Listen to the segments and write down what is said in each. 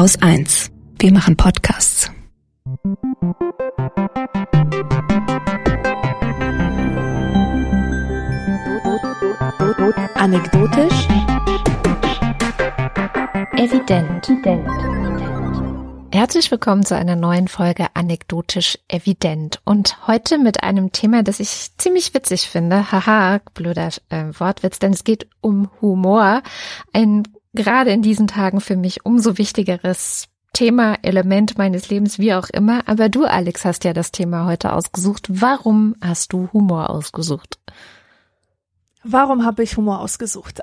Haus 1. Wir machen Podcasts. Anekdotisch. Evident. Herzlich willkommen zu einer neuen Folge Anekdotisch Evident und heute mit einem Thema, das ich ziemlich witzig finde. Haha, blöder äh, Wortwitz, denn es geht um Humor. Ein gerade in diesen Tagen für mich umso wichtigeres Thema, Element meines Lebens, wie auch immer. Aber du, Alex, hast ja das Thema heute ausgesucht. Warum hast du Humor ausgesucht? Warum habe ich Humor ausgesucht?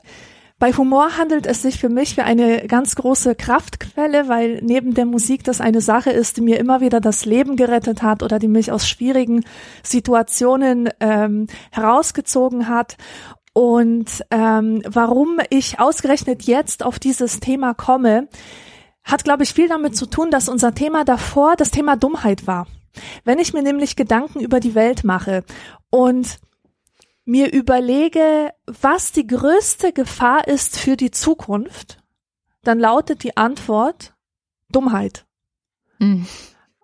Bei Humor handelt es sich für mich wie eine ganz große Kraftquelle, weil neben der Musik das eine Sache ist, die mir immer wieder das Leben gerettet hat oder die mich aus schwierigen Situationen ähm, herausgezogen hat. Und ähm, warum ich ausgerechnet jetzt auf dieses Thema komme, hat, glaube ich, viel damit zu tun, dass unser Thema davor das Thema Dummheit war. Wenn ich mir nämlich Gedanken über die Welt mache und mir überlege, was die größte Gefahr ist für die Zukunft, dann lautet die Antwort Dummheit. Mhm.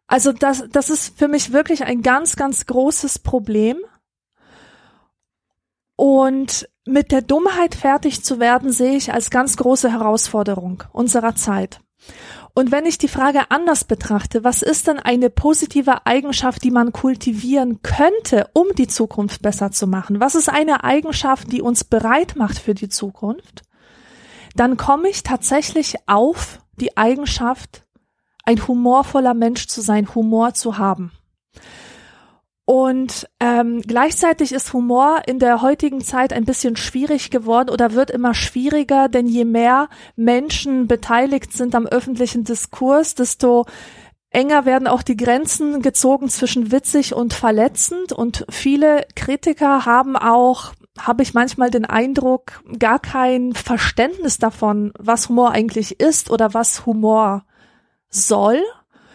Also das, das ist für mich wirklich ein ganz, ganz großes Problem. Und mit der Dummheit fertig zu werden, sehe ich als ganz große Herausforderung unserer Zeit. Und wenn ich die Frage anders betrachte, was ist denn eine positive Eigenschaft, die man kultivieren könnte, um die Zukunft besser zu machen? Was ist eine Eigenschaft, die uns bereit macht für die Zukunft? Dann komme ich tatsächlich auf die Eigenschaft, ein humorvoller Mensch zu sein, Humor zu haben. Und ähm, gleichzeitig ist Humor in der heutigen Zeit ein bisschen schwierig geworden oder wird immer schwieriger, denn je mehr Menschen beteiligt sind am öffentlichen Diskurs, desto enger werden auch die Grenzen gezogen zwischen witzig und verletzend. Und viele Kritiker haben auch, habe ich manchmal den Eindruck, gar kein Verständnis davon, was Humor eigentlich ist oder was Humor soll.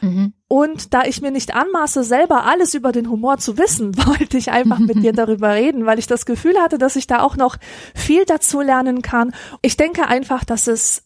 Mhm. Und da ich mir nicht anmaße, selber alles über den Humor zu wissen, wollte ich einfach mit dir darüber reden, weil ich das Gefühl hatte, dass ich da auch noch viel dazu lernen kann. Ich denke einfach, dass es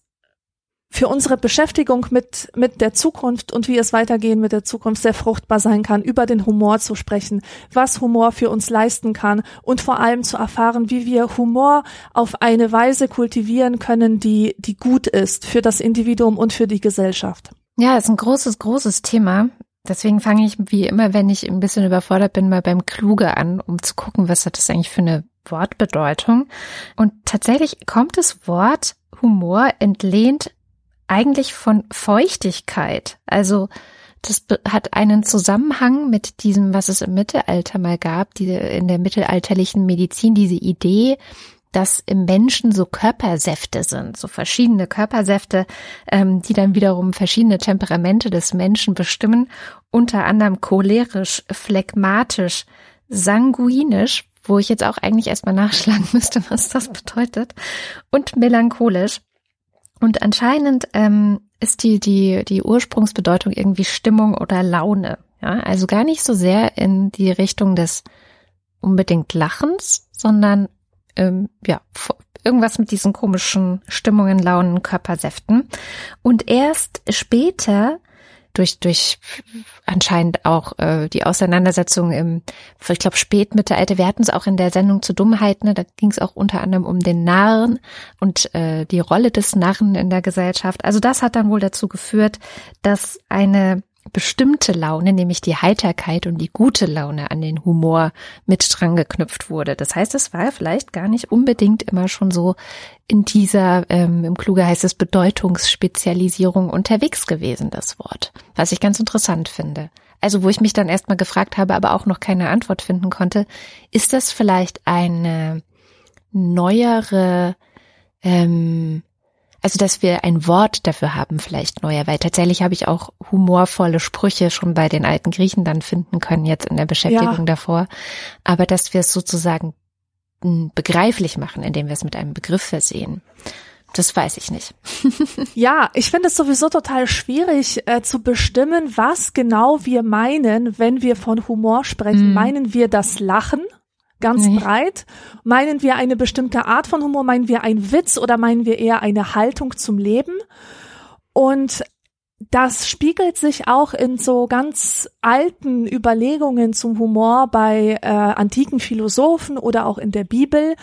für unsere Beschäftigung mit, mit der Zukunft und wie es weitergehen mit der Zukunft sehr fruchtbar sein kann, über den Humor zu sprechen, was Humor für uns leisten kann und vor allem zu erfahren, wie wir Humor auf eine Weise kultivieren können, die, die gut ist für das Individuum und für die Gesellschaft. Ja, ist ein großes, großes Thema. Deswegen fange ich wie immer, wenn ich ein bisschen überfordert bin, mal beim Kluge an, um zu gucken, was hat das eigentlich für eine Wortbedeutung. Und tatsächlich kommt das Wort Humor entlehnt eigentlich von Feuchtigkeit. Also das hat einen Zusammenhang mit diesem, was es im Mittelalter mal gab, diese in der mittelalterlichen Medizin, diese Idee, dass im Menschen so Körpersäfte sind, so verschiedene Körpersäfte, ähm, die dann wiederum verschiedene Temperamente des Menschen bestimmen, unter anderem cholerisch, phlegmatisch, sanguinisch, wo ich jetzt auch eigentlich erstmal nachschlagen müsste, was das bedeutet, und melancholisch. Und anscheinend ähm, ist die, die, die Ursprungsbedeutung irgendwie Stimmung oder Laune. Ja, also gar nicht so sehr in die Richtung des unbedingt Lachens, sondern ähm, ja, irgendwas mit diesen komischen Stimmungen, Launen, Körpersäften. Und erst später durch durch anscheinend auch äh, die Auseinandersetzung im, ich glaube Spätmittelalter. Wir hatten es auch in der Sendung zu Dummheit, ne? Da ging es auch unter anderem um den Narren und äh, die Rolle des Narren in der Gesellschaft. Also das hat dann wohl dazu geführt, dass eine bestimmte Laune, nämlich die Heiterkeit und die gute Laune an den Humor mit dran geknüpft wurde. Das heißt, es war vielleicht gar nicht unbedingt immer schon so in dieser, ähm, im Kluge heißt es Bedeutungsspezialisierung unterwegs gewesen, das Wort. Was ich ganz interessant finde. Also wo ich mich dann erstmal gefragt habe, aber auch noch keine Antwort finden konnte, ist das vielleicht eine neuere ähm, also, dass wir ein Wort dafür haben, vielleicht neuer, weil tatsächlich habe ich auch humorvolle Sprüche schon bei den alten Griechen dann finden können, jetzt in der Beschäftigung ja. davor. Aber dass wir es sozusagen hm, begreiflich machen, indem wir es mit einem Begriff versehen. Das weiß ich nicht. ja, ich finde es sowieso total schwierig äh, zu bestimmen, was genau wir meinen, wenn wir von Humor sprechen. Mm. Meinen wir das Lachen? Ganz nee. breit. Meinen wir eine bestimmte Art von Humor? Meinen wir einen Witz oder meinen wir eher eine Haltung zum Leben? Und das spiegelt sich auch in so ganz alten Überlegungen zum Humor bei äh, antiken Philosophen oder auch in der Bibel.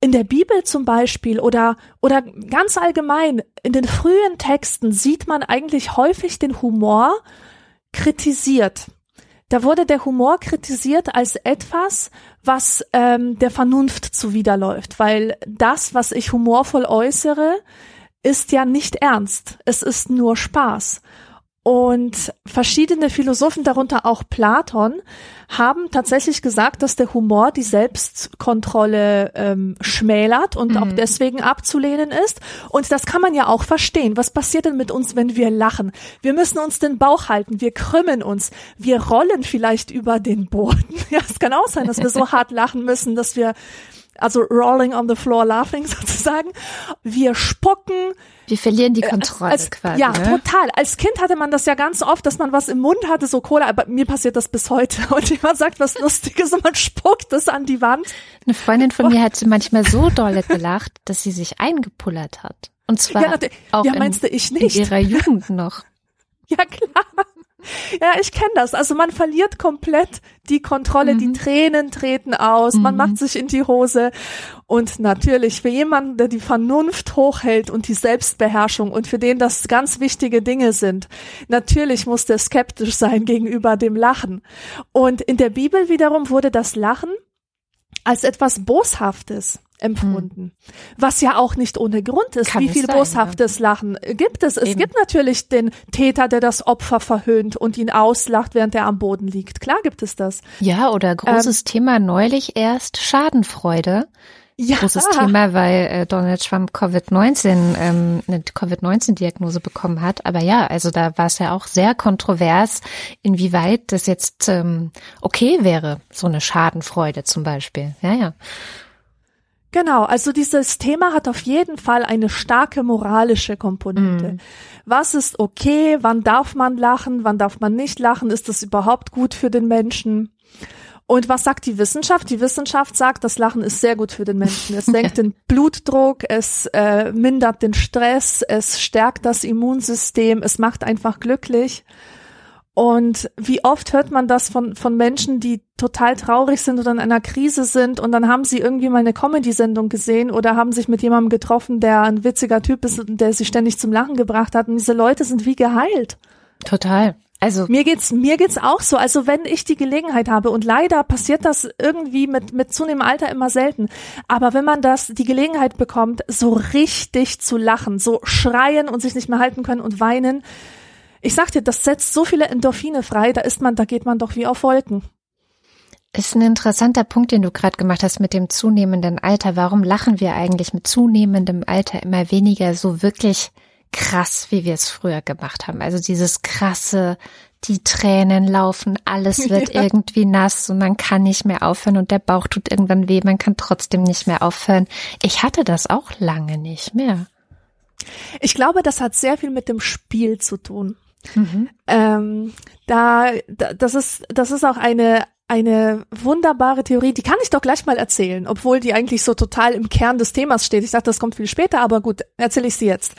In der Bibel zum Beispiel oder, oder ganz allgemein in den frühen Texten sieht man eigentlich häufig den Humor kritisiert. Da wurde der Humor kritisiert als etwas, was ähm, der Vernunft zuwiderläuft, weil das, was ich humorvoll äußere, ist ja nicht ernst. Es ist nur Spaß. Und verschiedene Philosophen, darunter auch Platon, haben tatsächlich gesagt, dass der Humor die Selbstkontrolle ähm, schmälert und mhm. auch deswegen abzulehnen ist. Und das kann man ja auch verstehen. Was passiert denn mit uns, wenn wir lachen? Wir müssen uns den Bauch halten, wir krümmen uns, wir rollen vielleicht über den Boden. Ja, es kann auch sein, dass wir so hart lachen müssen, dass wir also rolling on the floor laughing sozusagen. Wir spucken. Wir verlieren die äh, Kontrolle als, quasi. Ja, ne? total. Als Kind hatte man das ja ganz oft, dass man was im Mund hatte, so Cola, aber mir passiert das bis heute. Und jemand sagt was Lustiges und man spuckt es an die Wand. Eine Freundin von mir hat sie manchmal so dolle gelacht, dass sie sich eingepullert hat. Und zwar ja, auch ja, meinst in, du, ich nicht? in ihrer Jugend noch. Ja, klar. Ja, ich kenne das. Also man verliert komplett die Kontrolle, mhm. die Tränen treten aus, mhm. man macht sich in die Hose. Und natürlich für jemanden, der die Vernunft hochhält und die Selbstbeherrschung und für den das ganz wichtige Dinge sind, natürlich muss der skeptisch sein gegenüber dem Lachen. Und in der Bibel wiederum wurde das Lachen als etwas Boshaftes empfunden. Hm. Was ja auch nicht ohne Grund ist. Kann Wie viel sein, boshaftes ja. Lachen gibt es? Es Eben. gibt natürlich den Täter, der das Opfer verhöhnt und ihn auslacht, während er am Boden liegt. Klar gibt es das. Ja, oder großes ähm, Thema neulich erst Schadenfreude. Ja. Großes Thema, weil äh, Donald Trump Covid-19 ähm, eine Covid-19-Diagnose bekommen hat. Aber ja, also da war es ja auch sehr kontrovers, inwieweit das jetzt ähm, okay wäre, so eine Schadenfreude zum Beispiel. Ja, ja. Genau, also dieses Thema hat auf jeden Fall eine starke moralische Komponente. Mm. Was ist okay? Wann darf man lachen? Wann darf man nicht lachen? Ist das überhaupt gut für den Menschen? Und was sagt die Wissenschaft? Die Wissenschaft sagt, das Lachen ist sehr gut für den Menschen. Es senkt den Blutdruck, es äh, mindert den Stress, es stärkt das Immunsystem, es macht einfach glücklich. Und wie oft hört man das von, von Menschen, die total traurig sind oder in einer Krise sind und dann haben sie irgendwie mal eine Comedy-Sendung gesehen oder haben sich mit jemandem getroffen, der ein witziger Typ ist und der sie ständig zum Lachen gebracht hat und diese Leute sind wie geheilt. Total. Also mir geht's mir geht's auch so. Also wenn ich die Gelegenheit habe und leider passiert das irgendwie mit mit zunehmendem Alter immer selten, aber wenn man das die Gelegenheit bekommt, so richtig zu lachen, so schreien und sich nicht mehr halten können und weinen, ich sag dir, das setzt so viele Endorphine frei, da ist man, da geht man doch wie auf Wolken. Ist ein interessanter Punkt, den du gerade gemacht hast mit dem zunehmenden Alter. Warum lachen wir eigentlich mit zunehmendem Alter immer weniger so wirklich krass, wie wir es früher gemacht haben? Also dieses krasse, die Tränen laufen, alles wird ja. irgendwie nass und man kann nicht mehr aufhören und der Bauch tut irgendwann weh, man kann trotzdem nicht mehr aufhören. Ich hatte das auch lange nicht mehr. Ich glaube, das hat sehr viel mit dem Spiel zu tun. Mhm. Ähm, da, da, das ist, das ist auch eine, eine wunderbare Theorie, die kann ich doch gleich mal erzählen, obwohl die eigentlich so total im Kern des Themas steht. Ich dachte, das kommt viel später, aber gut, erzähle ich sie jetzt.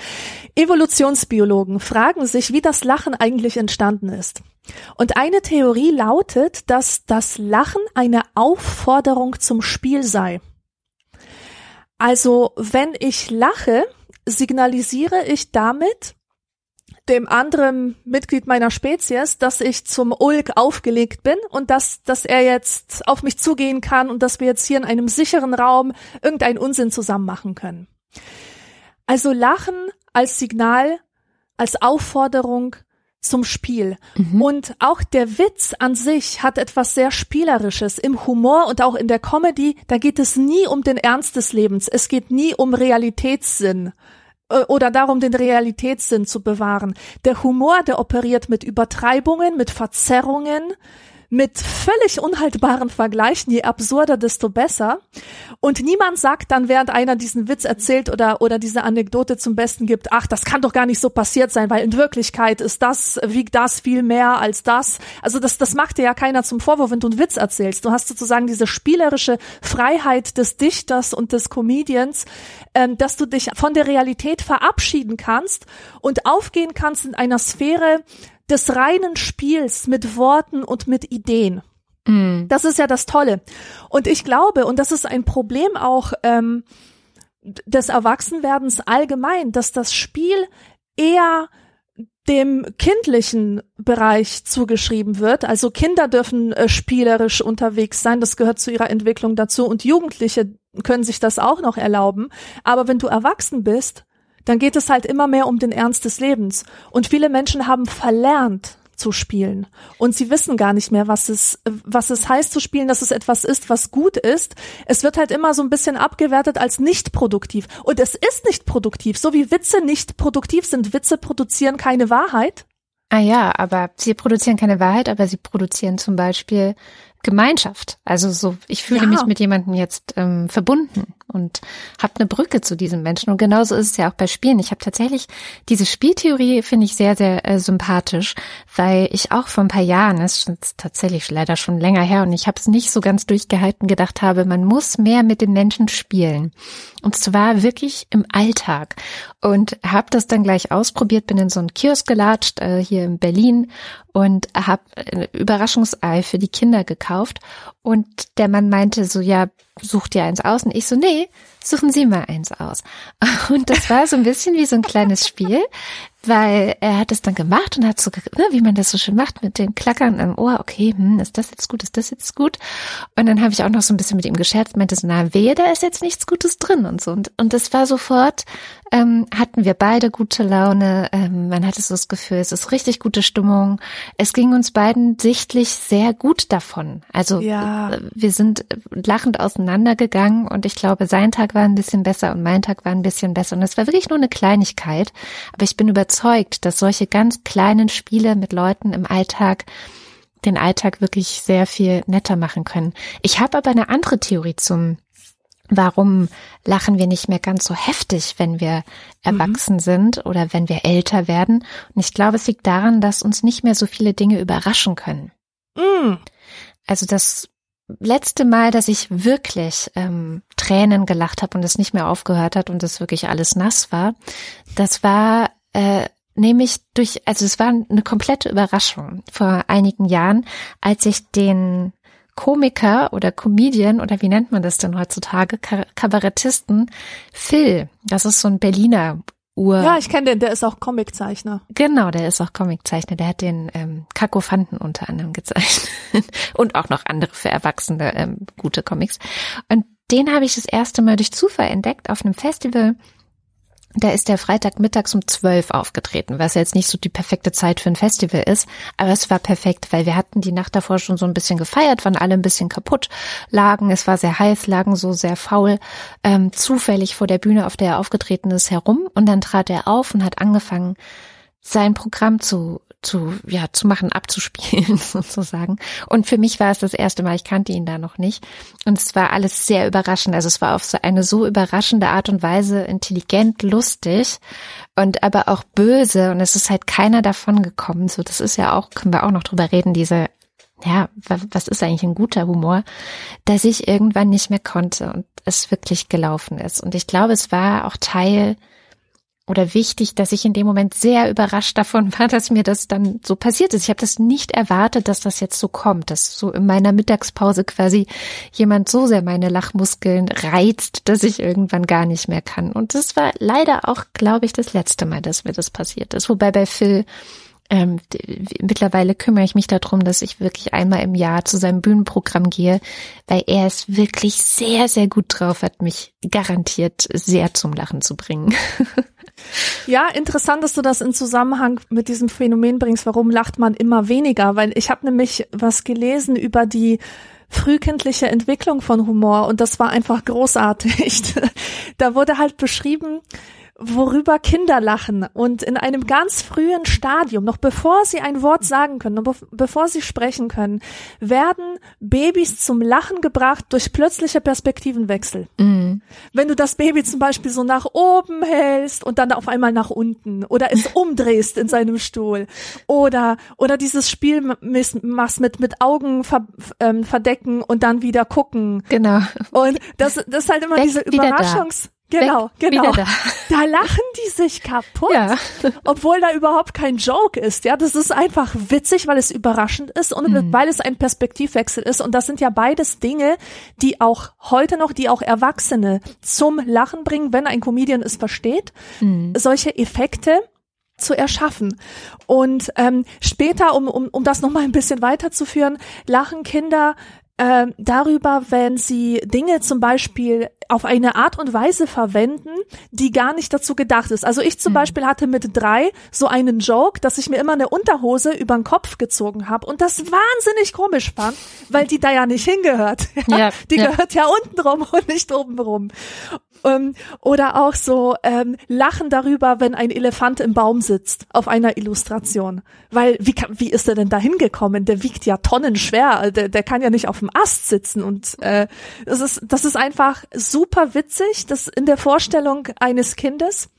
Evolutionsbiologen fragen sich, wie das Lachen eigentlich entstanden ist. Und eine Theorie lautet, dass das Lachen eine Aufforderung zum Spiel sei. Also, wenn ich lache, signalisiere ich damit, dem anderen Mitglied meiner Spezies, dass ich zum Ulk aufgelegt bin und dass, dass er jetzt auf mich zugehen kann und dass wir jetzt hier in einem sicheren Raum irgendeinen Unsinn zusammen machen können. Also Lachen als Signal, als Aufforderung zum Spiel. Mhm. Und auch der Witz an sich hat etwas sehr Spielerisches. Im Humor und auch in der Comedy, da geht es nie um den Ernst des Lebens. Es geht nie um Realitätssinn oder darum, den Realitätssinn zu bewahren. Der Humor, der operiert mit Übertreibungen, mit Verzerrungen, mit völlig unhaltbaren Vergleichen, je absurder, desto besser. Und niemand sagt dann, während einer diesen Witz erzählt oder, oder diese Anekdote zum Besten gibt, ach, das kann doch gar nicht so passiert sein, weil in Wirklichkeit ist das, wiegt das viel mehr als das. Also das, das macht dir ja keiner zum Vorwurf, wenn du einen Witz erzählst. Du hast sozusagen diese spielerische Freiheit des Dichters und des Comedians, ähm, dass du dich von der Realität verabschieden kannst und aufgehen kannst in einer Sphäre des reinen Spiels mit Worten und mit Ideen. Mm. Das ist ja das Tolle. Und ich glaube, und das ist ein Problem auch ähm, des Erwachsenwerdens allgemein, dass das Spiel eher dem kindlichen Bereich zugeschrieben wird. Also Kinder dürfen äh, spielerisch unterwegs sein, das gehört zu ihrer Entwicklung dazu und Jugendliche können sich das auch noch erlauben. Aber wenn du erwachsen bist, dann geht es halt immer mehr um den Ernst des Lebens. Und viele Menschen haben verlernt, zu spielen. Und sie wissen gar nicht mehr, was es, was es heißt zu spielen, dass es etwas ist, was gut ist. Es wird halt immer so ein bisschen abgewertet als nicht produktiv. Und es ist nicht produktiv. So wie Witze nicht produktiv sind. Witze produzieren keine Wahrheit. Ah ja, aber sie produzieren keine Wahrheit, aber sie produzieren zum Beispiel Gemeinschaft. Also so, ich fühle ja. mich mit jemandem jetzt ähm, verbunden und habe eine Brücke zu diesem Menschen. Und genauso ist es ja auch bei Spielen. Ich habe tatsächlich diese Spieltheorie finde ich sehr, sehr äh, sympathisch, weil ich auch vor ein paar Jahren, das ist tatsächlich leider schon länger her und ich habe es nicht so ganz durchgehalten, gedacht habe, man muss mehr mit den Menschen spielen. Und zwar wirklich im Alltag. Und habe das dann gleich ausprobiert, bin in so einen Kiosk gelatscht, äh, hier in Berlin und habe ein Überraschungsei für die Kinder gekauft. Und der Mann meinte so, ja, such dir eins aus. Und ich so, nee, suchen Sie mal eins aus. Und das war so ein bisschen wie so ein kleines Spiel, weil er hat es dann gemacht und hat so, ne, wie man das so schön macht, mit den Klackern am Ohr, okay, hm, ist das jetzt gut, ist das jetzt gut? Und dann habe ich auch noch so ein bisschen mit ihm gescherzt, meinte so, na, wehe, da ist jetzt nichts Gutes drin und so. Und, und das war sofort, ähm, hatten wir beide gute Laune, ähm, man hatte so das Gefühl, es ist richtig gute Stimmung. Es ging uns beiden sichtlich sehr gut davon. Also ja. Äh, wir sind lachend auseinandergegangen und ich glaube, sein Tag war ein bisschen besser und mein Tag war ein bisschen besser. Und es war wirklich nur eine Kleinigkeit, aber ich bin überzeugt, dass solche ganz kleinen Spiele mit Leuten im Alltag den Alltag wirklich sehr viel netter machen können. Ich habe aber eine andere Theorie zum Warum lachen wir nicht mehr ganz so heftig, wenn wir erwachsen mhm. sind oder wenn wir älter werden? Und ich glaube, es liegt daran, dass uns nicht mehr so viele Dinge überraschen können. Mhm. Also das letzte Mal, dass ich wirklich ähm, Tränen gelacht habe und es nicht mehr aufgehört hat und es wirklich alles nass war, das war äh, nämlich durch, also es war eine komplette Überraschung vor einigen Jahren, als ich den Komiker oder Comedian oder wie nennt man das denn heutzutage, Kabarettisten, Phil, das ist so ein Berliner Ur. Ja, ich kenne den, der ist auch Comiczeichner. Genau, der ist auch Comiczeichner. Der hat den ähm, Kakofanten unter anderem gezeichnet und auch noch andere für Erwachsene ähm, gute Comics. Und den habe ich das erste Mal durch Zufall entdeckt auf einem Festival da ist der Freitag mittags um zwölf aufgetreten, was jetzt nicht so die perfekte Zeit für ein Festival ist, aber es war perfekt, weil wir hatten die Nacht davor schon so ein bisschen gefeiert, waren alle ein bisschen kaputt, lagen, es war sehr heiß, lagen so sehr faul, ähm, zufällig vor der Bühne, auf der er aufgetreten ist, herum. Und dann trat er auf und hat angefangen, sein Programm zu zu, ja, zu machen, abzuspielen sozusagen. Und für mich war es das erste Mal, ich kannte ihn da noch nicht. Und es war alles sehr überraschend. Also es war auf so eine so überraschende Art und Weise intelligent, lustig und aber auch böse. Und es ist halt keiner davon gekommen. So, das ist ja auch, können wir auch noch drüber reden, diese ja, was ist eigentlich ein guter Humor, dass ich irgendwann nicht mehr konnte und es wirklich gelaufen ist. Und ich glaube, es war auch Teil oder wichtig, dass ich in dem Moment sehr überrascht davon war, dass mir das dann so passiert ist. Ich habe das nicht erwartet, dass das jetzt so kommt, dass so in meiner Mittagspause quasi jemand so sehr meine Lachmuskeln reizt, dass ich irgendwann gar nicht mehr kann. Und das war leider auch, glaube ich, das letzte Mal, dass mir das passiert ist. Wobei bei Phil ähm, mittlerweile kümmere ich mich darum, dass ich wirklich einmal im Jahr zu seinem Bühnenprogramm gehe, weil er es wirklich sehr, sehr gut drauf hat, mich garantiert sehr zum Lachen zu bringen. Ja, interessant, dass du das in Zusammenhang mit diesem Phänomen bringst. Warum lacht man immer weniger? Weil ich habe nämlich was gelesen über die frühkindliche Entwicklung von Humor und das war einfach großartig. da wurde halt beschrieben, worüber Kinder lachen und in einem ganz frühen Stadium, noch bevor sie ein Wort sagen können, noch bevor sie sprechen können, werden Babys zum Lachen gebracht durch plötzliche Perspektivenwechsel. Mhm. Wenn du das Baby zum Beispiel so nach oben hältst und dann auf einmal nach unten oder es umdrehst in seinem Stuhl oder oder dieses Spiel machst mit mit Augen ver, ähm, verdecken und dann wieder gucken. Genau. Und das das ist halt immer Weg, diese Überraschungs Genau, Weg, genau. Da. da. lachen die sich kaputt, ja. obwohl da überhaupt kein Joke ist. Ja, das ist einfach witzig, weil es überraschend ist und mhm. weil es ein Perspektivwechsel ist. Und das sind ja beides Dinge, die auch heute noch, die auch Erwachsene zum Lachen bringen, wenn ein Comedian es versteht. Mhm. Solche Effekte zu erschaffen. Und ähm, später, um, um, um das nochmal ein bisschen weiterzuführen, lachen Kinder äh, darüber, wenn sie Dinge zum Beispiel auf eine Art und Weise verwenden, die gar nicht dazu gedacht ist. Also ich zum mhm. Beispiel hatte mit drei so einen Joke, dass ich mir immer eine Unterhose über den Kopf gezogen habe und das wahnsinnig komisch fand, weil die da ja nicht hingehört. Ja, die ja. gehört ja unten rum und nicht oben rum. Ähm, oder auch so ähm, lachen darüber, wenn ein Elefant im Baum sitzt auf einer Illustration. Weil wie, kann, wie ist er denn da hingekommen? Der wiegt ja tonnenschwer. Der, der kann ja nicht auf dem Ast sitzen. Und äh, das ist das ist einfach super witzig, das in der Vorstellung eines Kindes.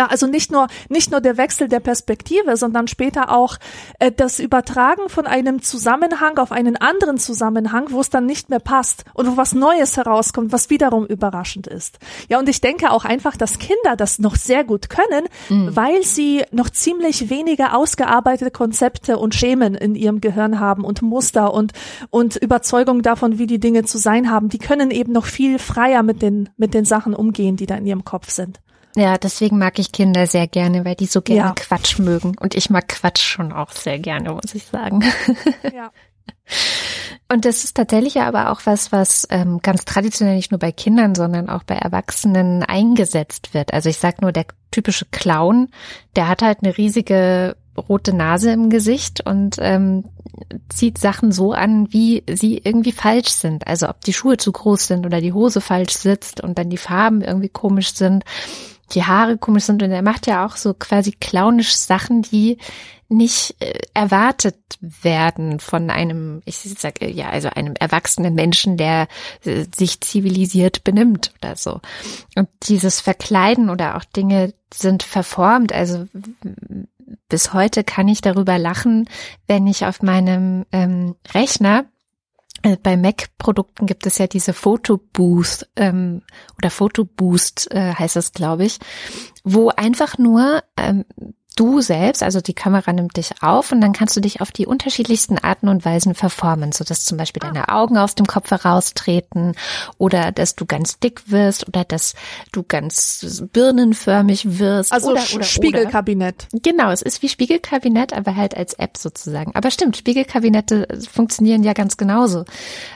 Ja, also nicht nur nicht nur der Wechsel der Perspektive, sondern später auch äh, das Übertragen von einem Zusammenhang auf einen anderen Zusammenhang, wo es dann nicht mehr passt und wo was Neues herauskommt, was wiederum überraschend ist. Ja, und ich denke auch einfach, dass Kinder das noch sehr gut können, mhm. weil sie noch ziemlich wenige ausgearbeitete Konzepte und Schemen in ihrem Gehirn haben und Muster und und Überzeugung davon, wie die Dinge zu sein haben. Die können eben noch viel freier mit den mit den Sachen umgehen, die da in ihrem Kopf sind. Ja, deswegen mag ich Kinder sehr gerne, weil die so gerne ja. Quatsch mögen. Und ich mag Quatsch schon auch sehr gerne, muss ich sagen. Ja. Und das ist tatsächlich aber auch was, was ähm, ganz traditionell nicht nur bei Kindern, sondern auch bei Erwachsenen eingesetzt wird. Also ich sag nur, der typische Clown, der hat halt eine riesige rote Nase im Gesicht und ähm, zieht Sachen so an, wie sie irgendwie falsch sind. Also ob die Schuhe zu groß sind oder die Hose falsch sitzt und dann die Farben irgendwie komisch sind die Haare komisch sind und er macht ja auch so quasi clownisch Sachen, die nicht äh, erwartet werden von einem, ich sage ja, also einem erwachsenen Menschen, der äh, sich zivilisiert benimmt oder so. Und dieses Verkleiden oder auch Dinge sind verformt. Also bis heute kann ich darüber lachen, wenn ich auf meinem ähm, Rechner äh, bei Mac-Produkten gibt es ja diese Photoboost ähm, oder Photoboost äh, heißt das, glaube ich, wo einfach nur ähm, du selbst, also die Kamera nimmt dich auf und dann kannst du dich auf die unterschiedlichsten Arten und Weisen verformen, so dass zum Beispiel deine ah. Augen aus dem Kopf heraustreten oder dass du ganz dick wirst oder dass du ganz birnenförmig wirst. Also oder, oder, Spiegelkabinett. Oder. Genau, es ist wie Spiegelkabinett, aber halt als App sozusagen. Aber stimmt, Spiegelkabinette funktionieren ja ganz genauso.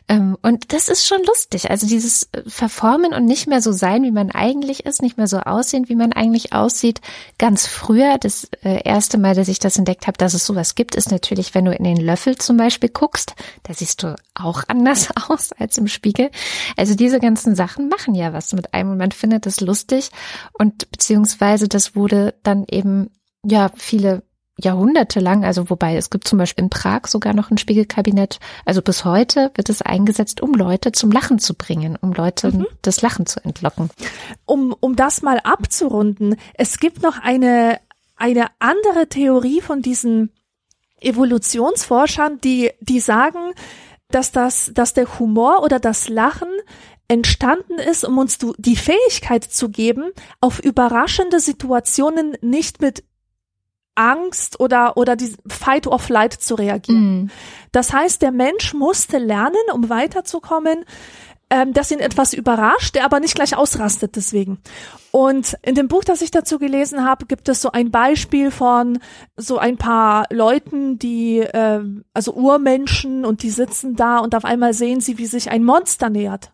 Ähm, und das ist schon lustig. Also dieses Verformen und nicht mehr so sein, wie man eigentlich ist, nicht mehr so aussehen, wie man eigentlich aussieht. Ganz früher, das äh, erste Mal, dass ich das entdeckt habe, dass es sowas gibt, ist natürlich, wenn du in den Löffel zum Beispiel guckst, da siehst du auch anders aus als im Spiegel. Also diese ganzen Sachen machen ja was mit einem und man findet das lustig und beziehungsweise das wurde dann eben ja viele Jahrhunderte lang, also wobei es gibt zum Beispiel in Prag sogar noch ein Spiegelkabinett. Also bis heute wird es eingesetzt, um Leute zum Lachen zu bringen, um Leute mhm. das Lachen zu entlocken. Um, um das mal abzurunden, es gibt noch eine, eine andere Theorie von diesen Evolutionsforschern, die, die sagen, dass das, dass der Humor oder das Lachen entstanden ist, um uns die Fähigkeit zu geben, auf überraschende Situationen nicht mit Angst oder, oder die Fight or Flight zu reagieren. Mm. Das heißt, der Mensch musste lernen, um weiterzukommen, ähm, dass ihn etwas überrascht, der aber nicht gleich ausrastet deswegen. Und in dem Buch, das ich dazu gelesen habe, gibt es so ein Beispiel von so ein paar Leuten, die, äh, also Urmenschen und die sitzen da und auf einmal sehen sie, wie sich ein Monster nähert.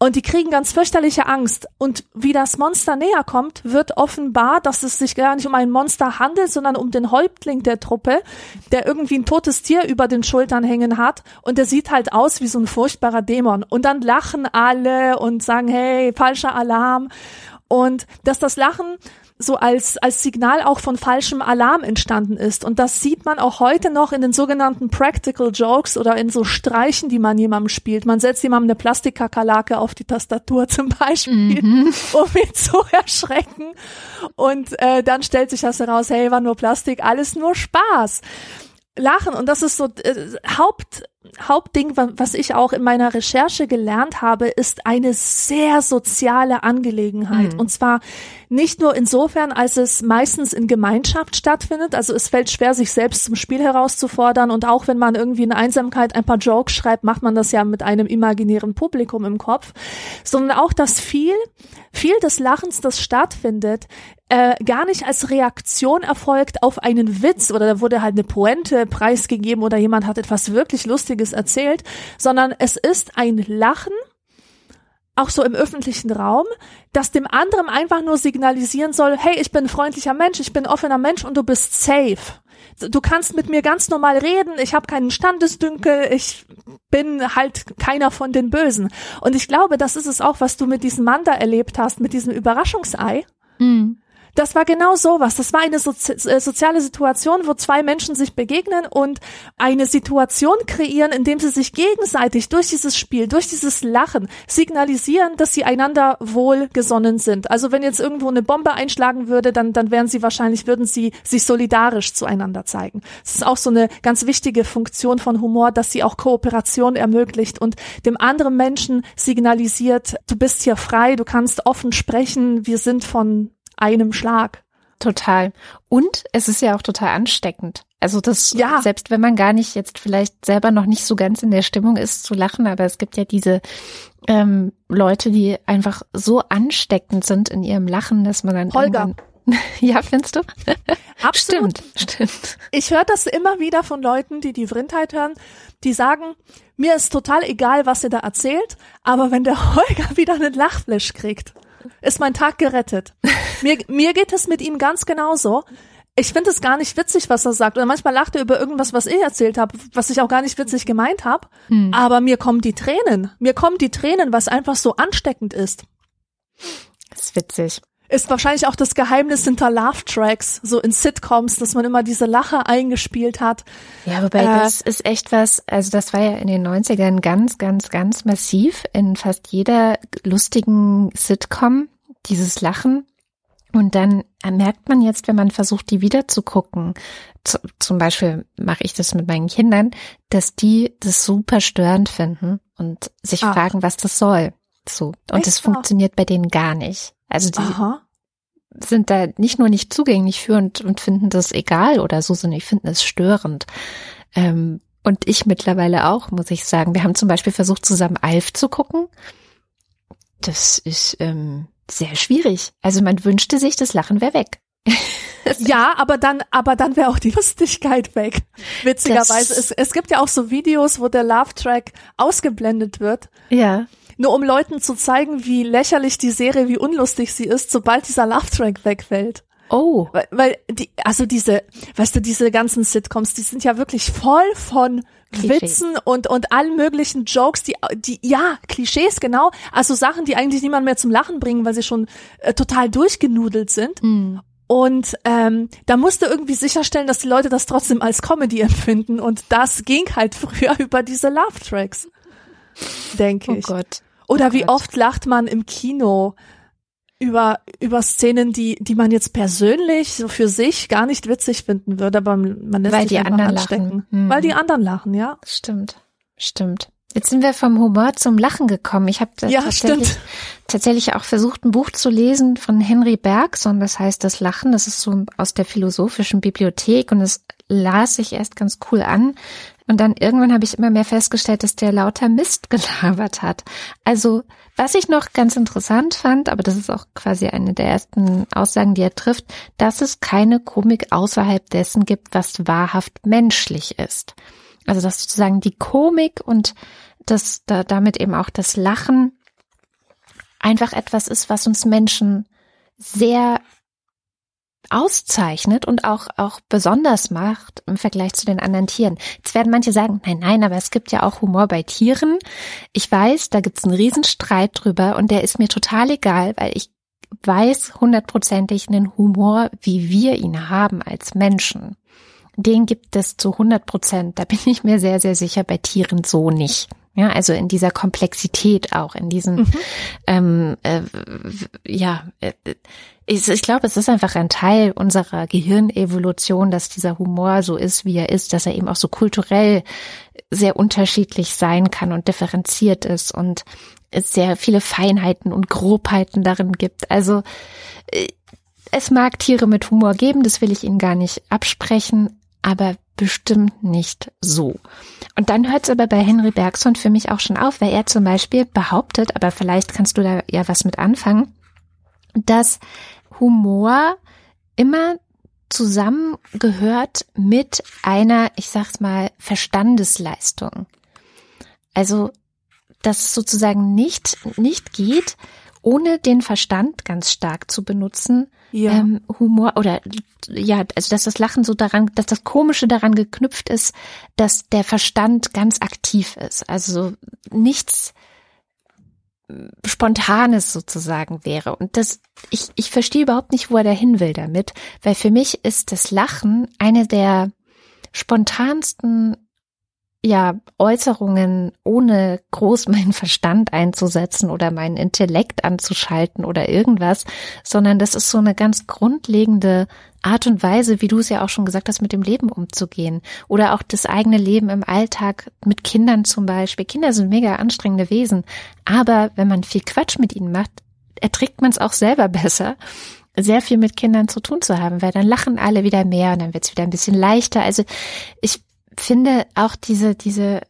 Und die kriegen ganz fürchterliche Angst. Und wie das Monster näher kommt, wird offenbar, dass es sich gar nicht um ein Monster handelt, sondern um den Häuptling der Truppe, der irgendwie ein totes Tier über den Schultern hängen hat. Und der sieht halt aus wie so ein furchtbarer Dämon. Und dann lachen alle und sagen, hey, falscher Alarm. Und dass das Lachen so als, als Signal auch von falschem Alarm entstanden ist. Und das sieht man auch heute noch in den sogenannten Practical Jokes oder in so Streichen, die man jemandem spielt. Man setzt jemandem eine Plastikkakerlake auf die Tastatur zum Beispiel, mhm. um ihn zu erschrecken. Und äh, dann stellt sich das heraus, hey, war nur Plastik, alles nur Spaß Lachen und das ist so äh, Haupt Hauptding, was ich auch in meiner Recherche gelernt habe, ist eine sehr soziale Angelegenheit. Mhm. Und zwar nicht nur insofern, als es meistens in Gemeinschaft stattfindet. Also es fällt schwer, sich selbst zum Spiel herauszufordern. Und auch wenn man irgendwie in Einsamkeit ein paar Jokes schreibt, macht man das ja mit einem imaginären Publikum im Kopf. Sondern auch, dass viel, viel des Lachens, das stattfindet, äh, gar nicht als Reaktion erfolgt auf einen Witz oder da wurde halt eine Pointe preisgegeben oder jemand hat etwas wirklich Lustiges erzählt, sondern es ist ein Lachen, auch so im öffentlichen Raum, das dem anderen einfach nur signalisieren soll, hey, ich bin freundlicher Mensch, ich bin offener Mensch und du bist safe. Du kannst mit mir ganz normal reden, ich habe keinen Standesdünkel, ich bin halt keiner von den Bösen. Und ich glaube, das ist es auch, was du mit diesem Mann da erlebt hast, mit diesem Überraschungsei. Mhm das war genau sowas. Das war eine Sozi äh, soziale Situation, wo zwei Menschen sich begegnen und eine Situation kreieren, in dem sie sich gegenseitig durch dieses Spiel, durch dieses Lachen signalisieren, dass sie einander wohlgesonnen sind. Also wenn jetzt irgendwo eine Bombe einschlagen würde, dann, dann wären sie wahrscheinlich, würden sie sich solidarisch zueinander zeigen. Das ist auch so eine ganz wichtige Funktion von Humor, dass sie auch Kooperation ermöglicht und dem anderen Menschen signalisiert, du bist hier frei, du kannst offen sprechen, wir sind von einem Schlag. Total. Und es ist ja auch total ansteckend. Also das, ja. selbst wenn man gar nicht jetzt vielleicht selber noch nicht so ganz in der Stimmung ist zu lachen, aber es gibt ja diese ähm, Leute, die einfach so ansteckend sind in ihrem Lachen, dass man dann Holger. ja, findest du? Absolut. Stimmt, stimmt. Ich höre das immer wieder von Leuten, die die Vrindheit hören, die sagen, mir ist total egal, was ihr da erzählt, aber wenn der Holger wieder einen Lachflash kriegt, ist mein Tag gerettet. Mir, mir geht es mit ihm ganz genauso. Ich finde es gar nicht witzig, was er sagt. Oder manchmal lacht er über irgendwas, was ich erzählt habe, was ich auch gar nicht witzig gemeint habe. Hm. Aber mir kommen die Tränen. Mir kommen die Tränen, was einfach so ansteckend ist. Das ist witzig ist wahrscheinlich auch das Geheimnis hinter Love Tracks, so in Sitcoms, dass man immer diese Lache eingespielt hat. Ja, wobei äh, das ist echt was, also das war ja in den 90ern ganz, ganz, ganz massiv in fast jeder lustigen Sitcom, dieses Lachen. Und dann merkt man jetzt, wenn man versucht, die wieder zu gucken, zum Beispiel mache ich das mit meinen Kindern, dass die das super störend finden und sich Ach. fragen, was das soll. So. Und das funktioniert bei denen gar nicht. Also die Aha. sind da nicht nur nicht zugänglich für und, und finden das egal oder so, sondern ich finde es störend. Ähm, und ich mittlerweile auch, muss ich sagen. Wir haben zum Beispiel versucht, zusammen Alf zu gucken. Das ist ähm, sehr schwierig. Also man wünschte sich, das Lachen wäre weg. ja, aber dann, aber dann wäre auch die Lustigkeit weg. Witzigerweise. Es, es gibt ja auch so Videos, wo der Love Track ausgeblendet wird. Ja nur um Leuten zu zeigen, wie lächerlich die Serie, wie unlustig sie ist, sobald dieser Love-Track wegfällt. Oh. Weil, weil die, also diese, weißt du, diese ganzen Sitcoms, die sind ja wirklich voll von Klischee. Witzen und, und allen möglichen Jokes, die, die, ja, Klischees, genau. Also Sachen, die eigentlich niemand mehr zum Lachen bringen, weil sie schon äh, total durchgenudelt sind. Mm. Und ähm, da musste irgendwie sicherstellen, dass die Leute das trotzdem als Comedy empfinden. Und das ging halt früher über diese Love Tracks, denke ich. Oh Gott. Oder oh wie oft lacht man im Kino über, über Szenen, die, die man jetzt persönlich so für sich gar nicht witzig finden würde, aber man lässt Weil sich die anderen anstecken. Lachen. Hm. Weil die anderen lachen, ja. Stimmt, stimmt. Jetzt sind wir vom Humor zum Lachen gekommen. Ich habe ja, tatsächlich, tatsächlich auch versucht, ein Buch zu lesen von Henry Bergson, das heißt Das Lachen. Das ist so aus der philosophischen Bibliothek und es las sich erst ganz cool an. Und dann irgendwann habe ich immer mehr festgestellt, dass der lauter Mist gelabert hat. Also, was ich noch ganz interessant fand, aber das ist auch quasi eine der ersten Aussagen, die er trifft, dass es keine Komik außerhalb dessen gibt, was wahrhaft menschlich ist. Also, dass sozusagen die Komik und das, da, damit eben auch das Lachen einfach etwas ist, was uns Menschen sehr auszeichnet und auch, auch besonders macht im Vergleich zu den anderen Tieren. Jetzt werden manche sagen, nein, nein, aber es gibt ja auch Humor bei Tieren. Ich weiß, da gibt's einen Riesenstreit drüber und der ist mir total egal, weil ich weiß hundertprozentig einen Humor, wie wir ihn haben als Menschen. Den gibt es zu hundert Prozent. Da bin ich mir sehr, sehr sicher bei Tieren so nicht. Ja, also in dieser Komplexität auch, in diesem, mhm. ähm, äh, ja, äh, ich, ich glaube, es ist einfach ein Teil unserer Gehirnevolution, dass dieser Humor so ist, wie er ist, dass er eben auch so kulturell sehr unterschiedlich sein kann und differenziert ist und es sehr viele Feinheiten und Grobheiten darin gibt. Also äh, es mag Tiere mit Humor geben, das will ich Ihnen gar nicht absprechen, aber bestimmt nicht so. Und dann hört es aber bei Henry Bergson für mich auch schon auf, weil er zum Beispiel behauptet, aber vielleicht kannst du da ja was mit anfangen, dass Humor immer zusammengehört mit einer, ich sag's mal, Verstandesleistung. Also, dass es sozusagen nicht, nicht geht, ohne den Verstand ganz stark zu benutzen, ja. ähm, Humor oder ja, also dass das Lachen so daran, dass das Komische daran geknüpft ist, dass der Verstand ganz aktiv ist. Also nichts Spontanes sozusagen wäre. Und das, ich, ich verstehe überhaupt nicht, wo er dahin will damit, weil für mich ist das Lachen eine der spontansten ja, Äußerungen, ohne groß meinen Verstand einzusetzen oder meinen Intellekt anzuschalten oder irgendwas, sondern das ist so eine ganz grundlegende Art und Weise, wie du es ja auch schon gesagt hast, mit dem Leben umzugehen. Oder auch das eigene Leben im Alltag mit Kindern zum Beispiel. Kinder sind mega anstrengende Wesen. Aber wenn man viel Quatsch mit ihnen macht, erträgt man es auch selber besser sehr viel mit Kindern zu tun zu haben, weil dann lachen alle wieder mehr und dann wird es wieder ein bisschen leichter. Also ich finde auch diese, diese,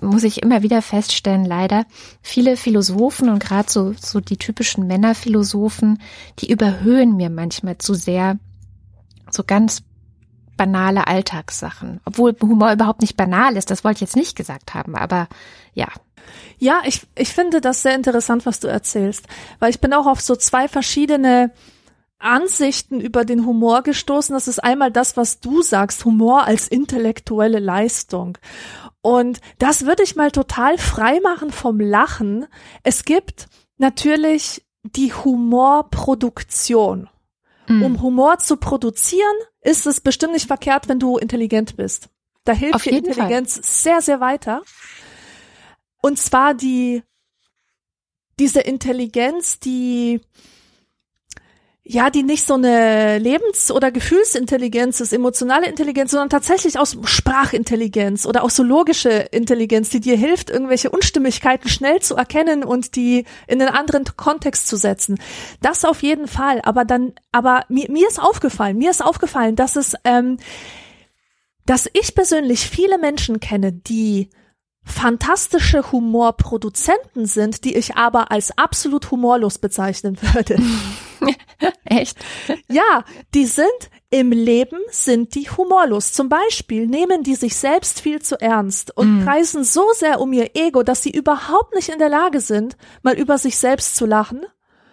muss ich immer wieder feststellen, leider, viele Philosophen und gerade so, so die typischen Männerphilosophen, die überhöhen mir manchmal zu sehr so ganz banale Alltagssachen. Obwohl Humor überhaupt nicht banal ist, das wollte ich jetzt nicht gesagt haben, aber ja. Ja, ich, ich finde das sehr interessant, was du erzählst, weil ich bin auch auf so zwei verschiedene Ansichten über den Humor gestoßen. Das ist einmal das, was du sagst, Humor als intellektuelle Leistung. Und das würde ich mal total frei machen vom Lachen. Es gibt natürlich die Humorproduktion. Mhm. Um Humor zu produzieren, ist es bestimmt nicht verkehrt, wenn du intelligent bist. Da hilft dir Intelligenz Fall. sehr, sehr weiter. Und zwar die, diese Intelligenz, die ja, die nicht so eine Lebens- oder Gefühlsintelligenz ist, emotionale Intelligenz, sondern tatsächlich aus Sprachintelligenz oder auch so logische Intelligenz, die dir hilft, irgendwelche Unstimmigkeiten schnell zu erkennen und die in einen anderen Kontext zu setzen. Das auf jeden Fall. Aber dann, aber mir, mir ist aufgefallen, mir ist aufgefallen, dass es, ähm, dass ich persönlich viele Menschen kenne, die fantastische Humorproduzenten sind, die ich aber als absolut humorlos bezeichnen würde. Echt? Ja, die sind im Leben sind die humorlos. Zum Beispiel nehmen die sich selbst viel zu ernst und mm. preisen so sehr um ihr Ego, dass sie überhaupt nicht in der Lage sind, mal über sich selbst zu lachen.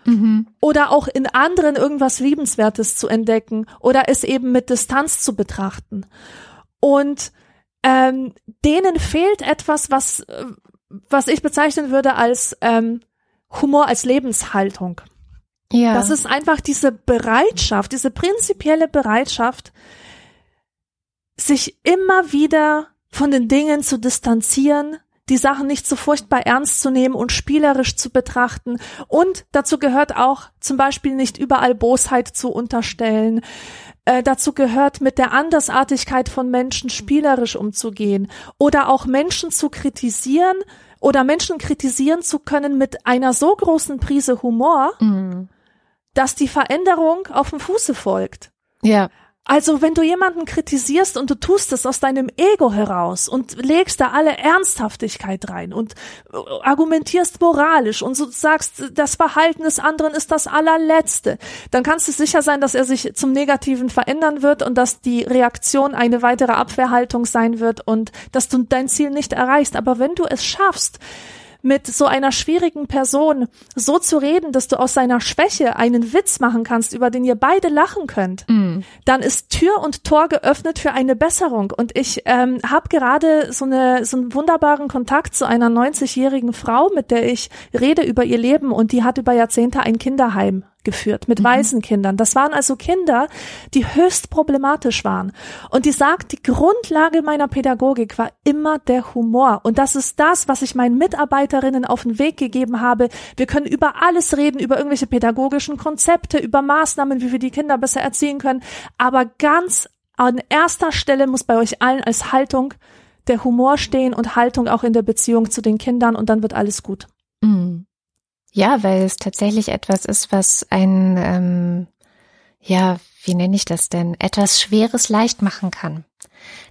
Mhm. Oder auch in anderen irgendwas Liebenswertes zu entdecken oder es eben mit Distanz zu betrachten. Und ähm, denen fehlt etwas, was, was ich bezeichnen würde als ähm, Humor als Lebenshaltung. Ja. Das ist einfach diese Bereitschaft, diese prinzipielle Bereitschaft, sich immer wieder von den Dingen zu distanzieren, die Sachen nicht so furchtbar ernst zu nehmen und spielerisch zu betrachten. Und dazu gehört auch zum Beispiel nicht überall Bosheit zu unterstellen. Äh, dazu gehört, mit der Andersartigkeit von Menschen spielerisch umzugehen oder auch Menschen zu kritisieren oder Menschen kritisieren zu können mit einer so großen Prise Humor, mhm dass die Veränderung auf dem Fuße folgt. Ja. Also wenn du jemanden kritisierst und du tust es aus deinem Ego heraus und legst da alle Ernsthaftigkeit rein und äh, argumentierst moralisch und so sagst, das Verhalten des anderen ist das allerletzte, dann kannst du sicher sein, dass er sich zum Negativen verändern wird und dass die Reaktion eine weitere Abwehrhaltung sein wird und dass du dein Ziel nicht erreichst. Aber wenn du es schaffst, mit so einer schwierigen Person so zu reden, dass du aus seiner Schwäche einen Witz machen kannst, über den ihr beide lachen könnt, mm. dann ist Tür und Tor geöffnet für eine Besserung. Und ich ähm, habe gerade so, eine, so einen wunderbaren Kontakt zu einer 90-jährigen Frau, mit der ich rede über ihr Leben und die hat über Jahrzehnte ein Kinderheim geführt mit mhm. weißen Kindern. Das waren also Kinder, die höchst problematisch waren. Und die sagt, die Grundlage meiner Pädagogik war immer der Humor. Und das ist das, was ich meinen Mitarbeiterinnen auf den Weg gegeben habe. Wir können über alles reden, über irgendwelche pädagogischen Konzepte, über Maßnahmen, wie wir die Kinder besser erziehen können. Aber ganz an erster Stelle muss bei euch allen als Haltung der Humor stehen und Haltung auch in der Beziehung zu den Kindern und dann wird alles gut. Mhm. Ja, weil es tatsächlich etwas ist, was ein, ähm, ja, wie nenne ich das denn, etwas Schweres leicht machen kann.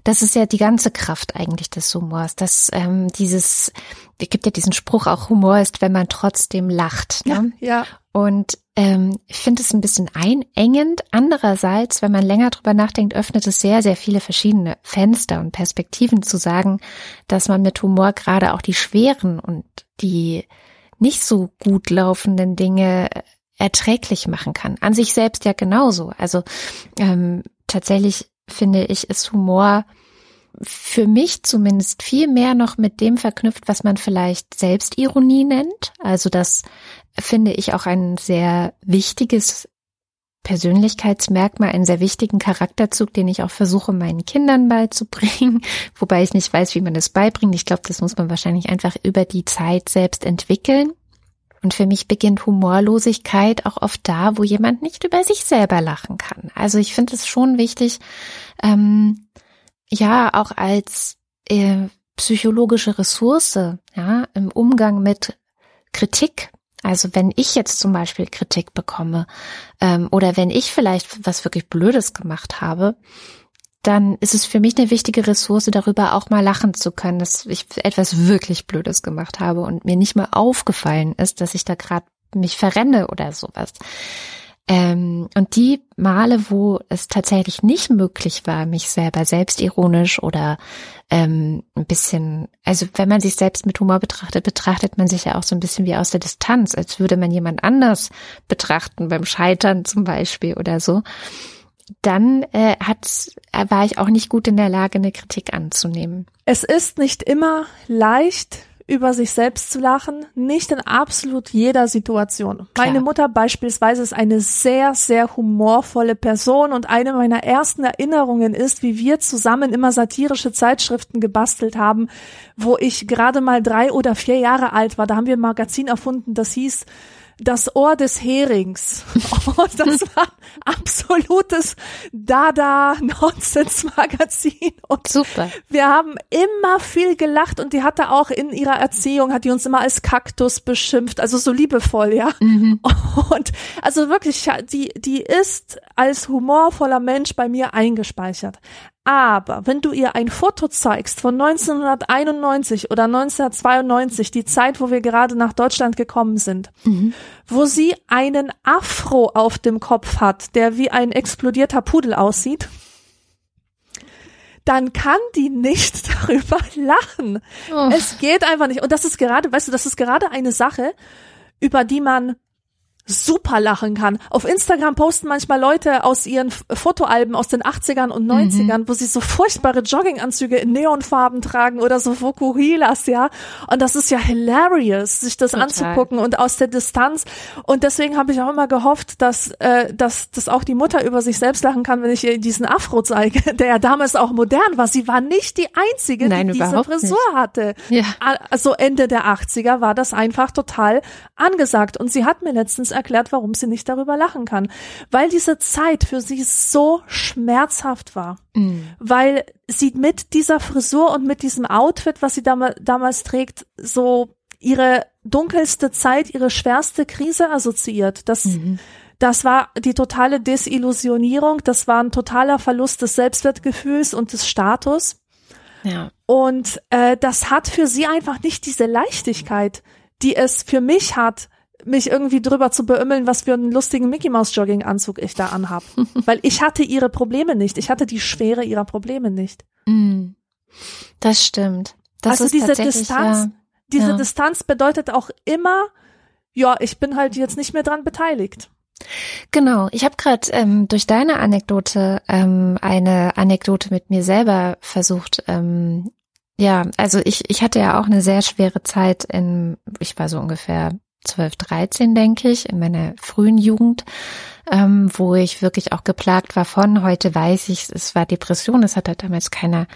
Das ist ja die ganze Kraft eigentlich des Humors. Dass ähm, dieses, es gibt ja diesen Spruch auch, Humor ist, wenn man trotzdem lacht. Ne? Ja, ja. Und ähm, ich finde es ein bisschen einengend. Andererseits, wenn man länger drüber nachdenkt, öffnet es sehr, sehr viele verschiedene Fenster und Perspektiven zu sagen, dass man mit Humor gerade auch die schweren und die nicht so gut laufenden Dinge erträglich machen kann. An sich selbst ja genauso. Also ähm, tatsächlich finde ich, ist Humor für mich zumindest viel mehr noch mit dem verknüpft, was man vielleicht Selbstironie nennt. Also das finde ich auch ein sehr wichtiges Persönlichkeitsmerkmal, einen sehr wichtigen Charakterzug, den ich auch versuche, meinen Kindern beizubringen, wobei ich nicht weiß, wie man das beibringt. Ich glaube, das muss man wahrscheinlich einfach über die Zeit selbst entwickeln. Und für mich beginnt Humorlosigkeit auch oft da, wo jemand nicht über sich selber lachen kann. Also ich finde es schon wichtig, ähm, ja, auch als äh, psychologische Ressource, ja, im Umgang mit Kritik also wenn ich jetzt zum Beispiel Kritik bekomme ähm, oder wenn ich vielleicht was wirklich Blödes gemacht habe, dann ist es für mich eine wichtige Ressource, darüber auch mal lachen zu können, dass ich etwas wirklich Blödes gemacht habe und mir nicht mal aufgefallen ist, dass ich da gerade mich verrenne oder sowas. Ähm, und die Male, wo es tatsächlich nicht möglich war, mich selber selbstironisch oder ähm, ein bisschen, also wenn man sich selbst mit Humor betrachtet, betrachtet man sich ja auch so ein bisschen wie aus der Distanz, als würde man jemand anders betrachten beim Scheitern zum Beispiel oder so. Dann äh, hat, war ich auch nicht gut in der Lage, eine Kritik anzunehmen. Es ist nicht immer leicht, über sich selbst zu lachen, nicht in absolut jeder Situation. Klar. Meine Mutter beispielsweise ist eine sehr, sehr humorvolle Person und eine meiner ersten Erinnerungen ist, wie wir zusammen immer satirische Zeitschriften gebastelt haben, wo ich gerade mal drei oder vier Jahre alt war. Da haben wir ein Magazin erfunden, das hieß das Ohr des Herings. Und das war absolutes Dada-Nonsens-Magazin. Und Super. Wir haben immer viel gelacht und die hatte auch in ihrer Erziehung, hat die uns immer als Kaktus beschimpft, also so liebevoll, ja. Mhm. Und also wirklich, die, die ist als humorvoller Mensch bei mir eingespeichert. Aber wenn du ihr ein Foto zeigst von 1991 oder 1992, die Zeit, wo wir gerade nach Deutschland gekommen sind, mhm. wo sie einen Afro auf dem Kopf hat, der wie ein explodierter Pudel aussieht, dann kann die nicht darüber lachen. Oh. Es geht einfach nicht. Und das ist gerade, weißt du, das ist gerade eine Sache, über die man super lachen kann. Auf Instagram posten manchmal Leute aus ihren Fotoalben aus den 80ern und 90ern, mhm. wo sie so furchtbare Jogginganzüge in Neonfarben tragen oder so Vokuhilas, ja. Und das ist ja hilarious, sich das Total. anzugucken und aus der Distanz. Und deswegen habe ich auch immer gehofft, dass, äh, dass, dass auch die Mutter über sich selbst lachen kann, wenn ich ihr diesen Afro zeige, der ja damals auch modern war. Sie war nicht die einzige, Nein, die diese Frisur nicht. hatte. Ja. Also Ende der 80er war das einfach total angesagt. Und sie hat mir letztens erklärt, warum sie nicht darüber lachen kann. Weil diese Zeit für sie so schmerzhaft war. Mhm. Weil sie mit dieser Frisur und mit diesem Outfit, was sie dam damals trägt, so ihre dunkelste Zeit, ihre schwerste Krise assoziiert. Das, mhm. das war die totale Desillusionierung, das war ein totaler Verlust des Selbstwertgefühls und des Status. Ja. Und äh, das hat für sie einfach nicht diese Leichtigkeit, die es für mich hat, mich irgendwie drüber zu beümmeln, was für einen lustigen Mickey Mouse Jogginganzug ich da anhab, weil ich hatte ihre Probleme nicht, ich hatte die Schwere ihrer Probleme nicht. Mm. Das stimmt. Das also diese Distanz, ja, diese ja. Distanz bedeutet auch immer, ja, ich bin halt jetzt nicht mehr dran beteiligt. Genau, ich habe gerade ähm, durch deine Anekdote ähm, eine Anekdote mit mir selber versucht ähm, ja, also ich, ich hatte ja auch eine sehr schwere Zeit in, ich war so ungefähr 12, 13, denke ich, in meiner frühen Jugend, ähm, wo ich wirklich auch geplagt war von. Heute weiß ich, es war Depression, es hat halt damals keiner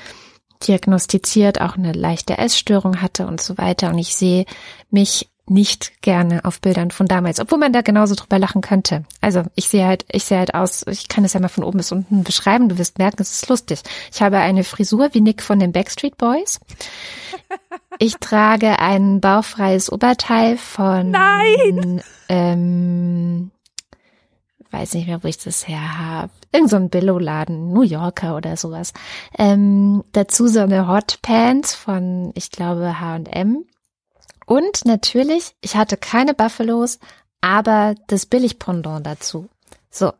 diagnostiziert, auch eine leichte Essstörung hatte und so weiter. Und ich sehe mich nicht gerne auf Bildern von damals, obwohl man da genauso drüber lachen könnte. Also ich sehe halt, ich sehe halt aus, ich kann es ja mal von oben bis unten beschreiben, du wirst merken, es ist lustig. Ich habe eine Frisur wie Nick von den Backstreet Boys. Ich trage ein bauchfreies Oberteil von Nein! Ähm, weiß nicht mehr, wo ich das her habe. Irgend so ein Billo-Laden, New Yorker oder sowas. Ähm, dazu so eine Hot Pants von, ich glaube, H&M und natürlich, ich hatte keine Buffalos, aber das Billigpendant dazu. So.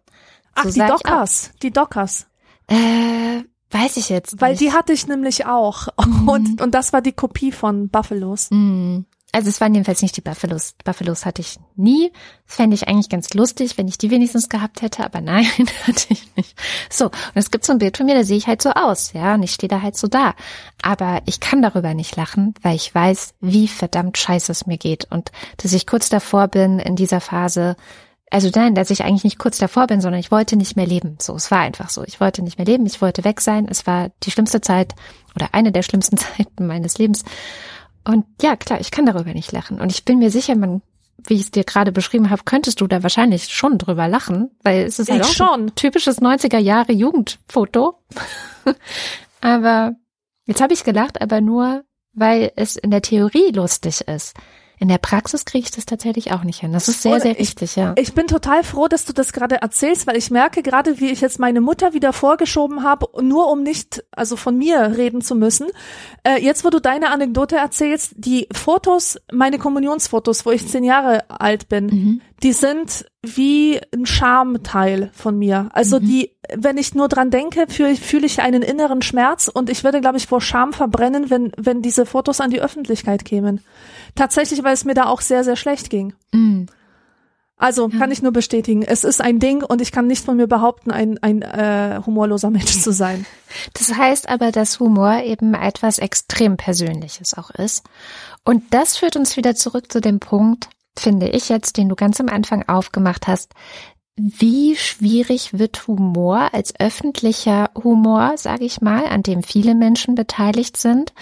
Ach, so die Dockers. Die Dockers. Äh, weiß ich jetzt nicht. Weil die hatte ich nämlich auch. Mhm. Und, und das war die Kopie von Buffalos. Mhm. Also es waren jedenfalls nicht die Buffalos. Buffalos hatte ich nie. Das fände ich eigentlich ganz lustig, wenn ich die wenigstens gehabt hätte, aber nein, hatte ich nicht. So, und es gibt so ein Bild von mir, da sehe ich halt so aus, ja, und ich stehe da halt so da. Aber ich kann darüber nicht lachen, weil ich weiß, wie verdammt scheiße es mir geht und dass ich kurz davor bin in dieser Phase, also nein, dass ich eigentlich nicht kurz davor bin, sondern ich wollte nicht mehr leben. So, es war einfach so. Ich wollte nicht mehr leben, ich wollte weg sein. Es war die schlimmste Zeit oder eine der schlimmsten Zeiten meines Lebens. Und ja, klar, ich kann darüber nicht lachen. Und ich bin mir sicher, man, wie ich es dir gerade beschrieben habe, könntest du da wahrscheinlich schon drüber lachen, weil es ist halt Ich auch schon. ein typisches 90er Jahre Jugendfoto. aber jetzt habe ich gelacht, aber nur, weil es in der Theorie lustig ist. In der Praxis kriege ich das tatsächlich auch nicht hin. Das ist sehr, sehr ich- wichtig, ja. Ich bin total froh, dass du das gerade erzählst, weil ich merke gerade, wie ich jetzt meine Mutter wieder vorgeschoben habe, nur um nicht, also von mir reden zu müssen. Äh, jetzt, wo du deine Anekdote erzählst, die Fotos, meine Kommunionsfotos, wo ich zehn Jahre alt bin, Mhm. die sind wie ein Schamteil von mir. Also Mhm. die, wenn ich nur dran denke, fühle ich, fühle ich einen inneren Schmerz und ich würde, glaube ich, vor Scham verbrennen, wenn, wenn diese Fotos an die Öffentlichkeit kämen. Tatsächlich, weil es mir da auch sehr, sehr schlecht ging. Mhm. Also kann ich nur bestätigen, es ist ein Ding und ich kann nicht von mir behaupten, ein, ein äh, humorloser Mensch zu sein. Das heißt aber, dass Humor eben etwas extrem Persönliches auch ist. Und das führt uns wieder zurück zu dem Punkt, finde ich jetzt, den du ganz am Anfang aufgemacht hast. Wie schwierig wird Humor als öffentlicher Humor, sage ich mal, an dem viele Menschen beteiligt sind?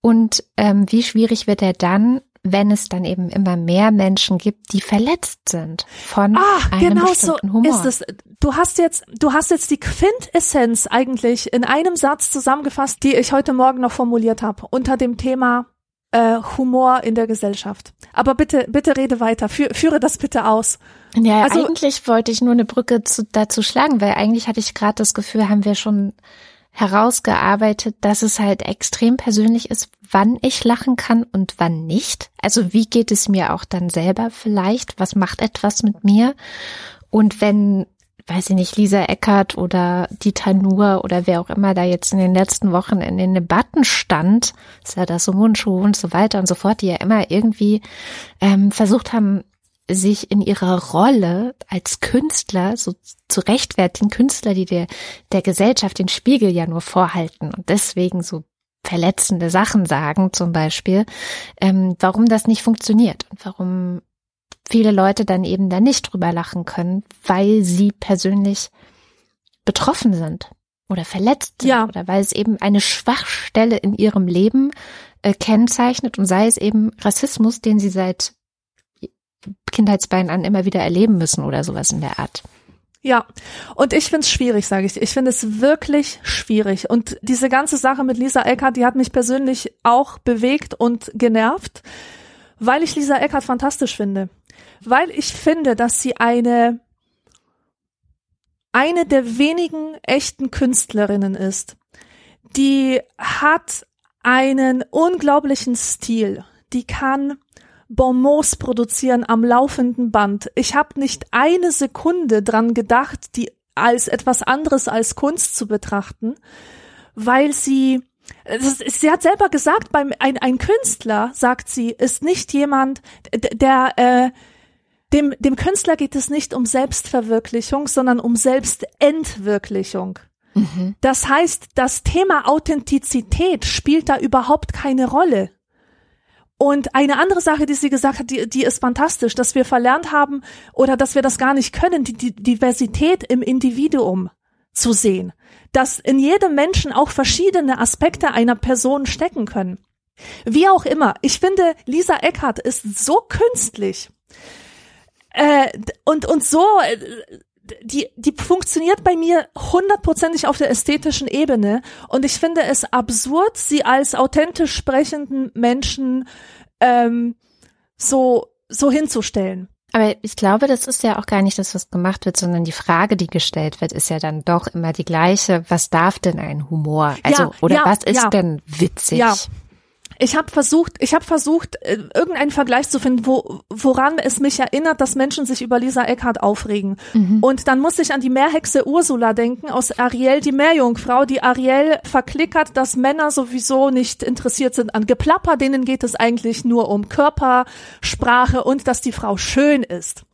Und ähm, wie schwierig wird er dann, wenn es dann eben immer mehr Menschen gibt, die verletzt sind von Ah, einem genau so bestimmten Humor? ist es. Du hast jetzt, du hast jetzt die Quintessenz eigentlich in einem Satz zusammengefasst, die ich heute Morgen noch formuliert habe, unter dem Thema äh, Humor in der Gesellschaft. Aber bitte, bitte rede weiter, Fü führe das bitte aus. Ja, Also- eigentlich wollte ich nur eine Brücke zu, dazu schlagen, weil eigentlich hatte ich gerade das Gefühl, haben wir schon herausgearbeitet, dass es halt extrem persönlich ist, wann ich lachen kann und wann nicht. Also wie geht es mir auch dann selber vielleicht? Was macht etwas mit mir? Und wenn, weiß ich nicht, Lisa Eckert oder Dieter Nuhr oder wer auch immer da jetzt in den letzten Wochen in den Debatten stand, ist ja das so Mundschuh und so weiter und so fort, die ja immer irgendwie ähm, versucht haben, sich in ihrer Rolle als Künstler so zu rechtfertigen, Künstler, die der, der Gesellschaft den Spiegel ja nur vorhalten und deswegen so verletzende Sachen sagen zum Beispiel, ähm, warum das nicht funktioniert und warum viele Leute dann eben da nicht drüber lachen können, weil sie persönlich betroffen sind oder verletzt sind Ja. oder weil es eben eine Schwachstelle in ihrem Leben äh, kennzeichnet und sei es eben Rassismus, den sie seit Kindheitsbeinen an immer wieder erleben müssen oder sowas in der Art. Ja, und ich find's schwierig, sage ich. Ich finde es wirklich schwierig. Und diese ganze Sache mit Lisa Eckert, die hat mich persönlich auch bewegt und genervt, weil ich Lisa Eckert fantastisch finde. Weil ich finde, dass sie eine, eine der wenigen echten Künstlerinnen ist. Die hat einen unglaublichen Stil. Die kann Bonbons produzieren am laufenden Band. Ich habe nicht eine Sekunde dran gedacht, die als etwas anderes als Kunst zu betrachten, weil sie ist- sie hat selber gesagt, beim ein, ein Künstler, sagt sie, ist nicht jemand, der äh, dem dem Künstler geht es nicht um Selbstverwirklichung, sondern um Selbstentwirklichung. Das heißt, das Thema Authentizität spielt da überhaupt keine Rolle. Und eine andere Sache, die sie gesagt hat, die, die ist fantastisch, dass wir verlernt haben oder dass wir das gar nicht können, die, die Diversität im Individuum zu sehen. Dass in jedem Menschen auch verschiedene Aspekte einer Person stecken können. Wie auch immer, ich finde, Lisa Eckhardt ist so künstlich äh, und, und so, äh, die, die funktioniert bei mir hundertprozentig auf der ästhetischen Ebene und ich finde es absurd, sie als authentisch sprechenden Menschen ähm, so, so hinzustellen. Aber ich glaube, das ist ja auch gar nicht das, was gemacht wird, sondern die Frage, die gestellt wird, ist ja dann doch immer die gleiche. Was darf denn ein Humor? Also, ja, oder ja, was ist ja. denn witzig? Ja, ich habe versucht, ich habe versucht, äh, irgendeinen Vergleich zu finden, wo, woran es mich erinnert, dass Menschen sich über Lisa Eckhardt aufregen. Mhm. Und dann muss ich an die Meerhexe Ursula denken aus Ariel, die Meerjungfrau, die Ariel verklickert, dass Männer sowieso nicht interessiert sind an Geplapper, denen geht es eigentlich nur um Körpersprache und dass die Frau schön ist.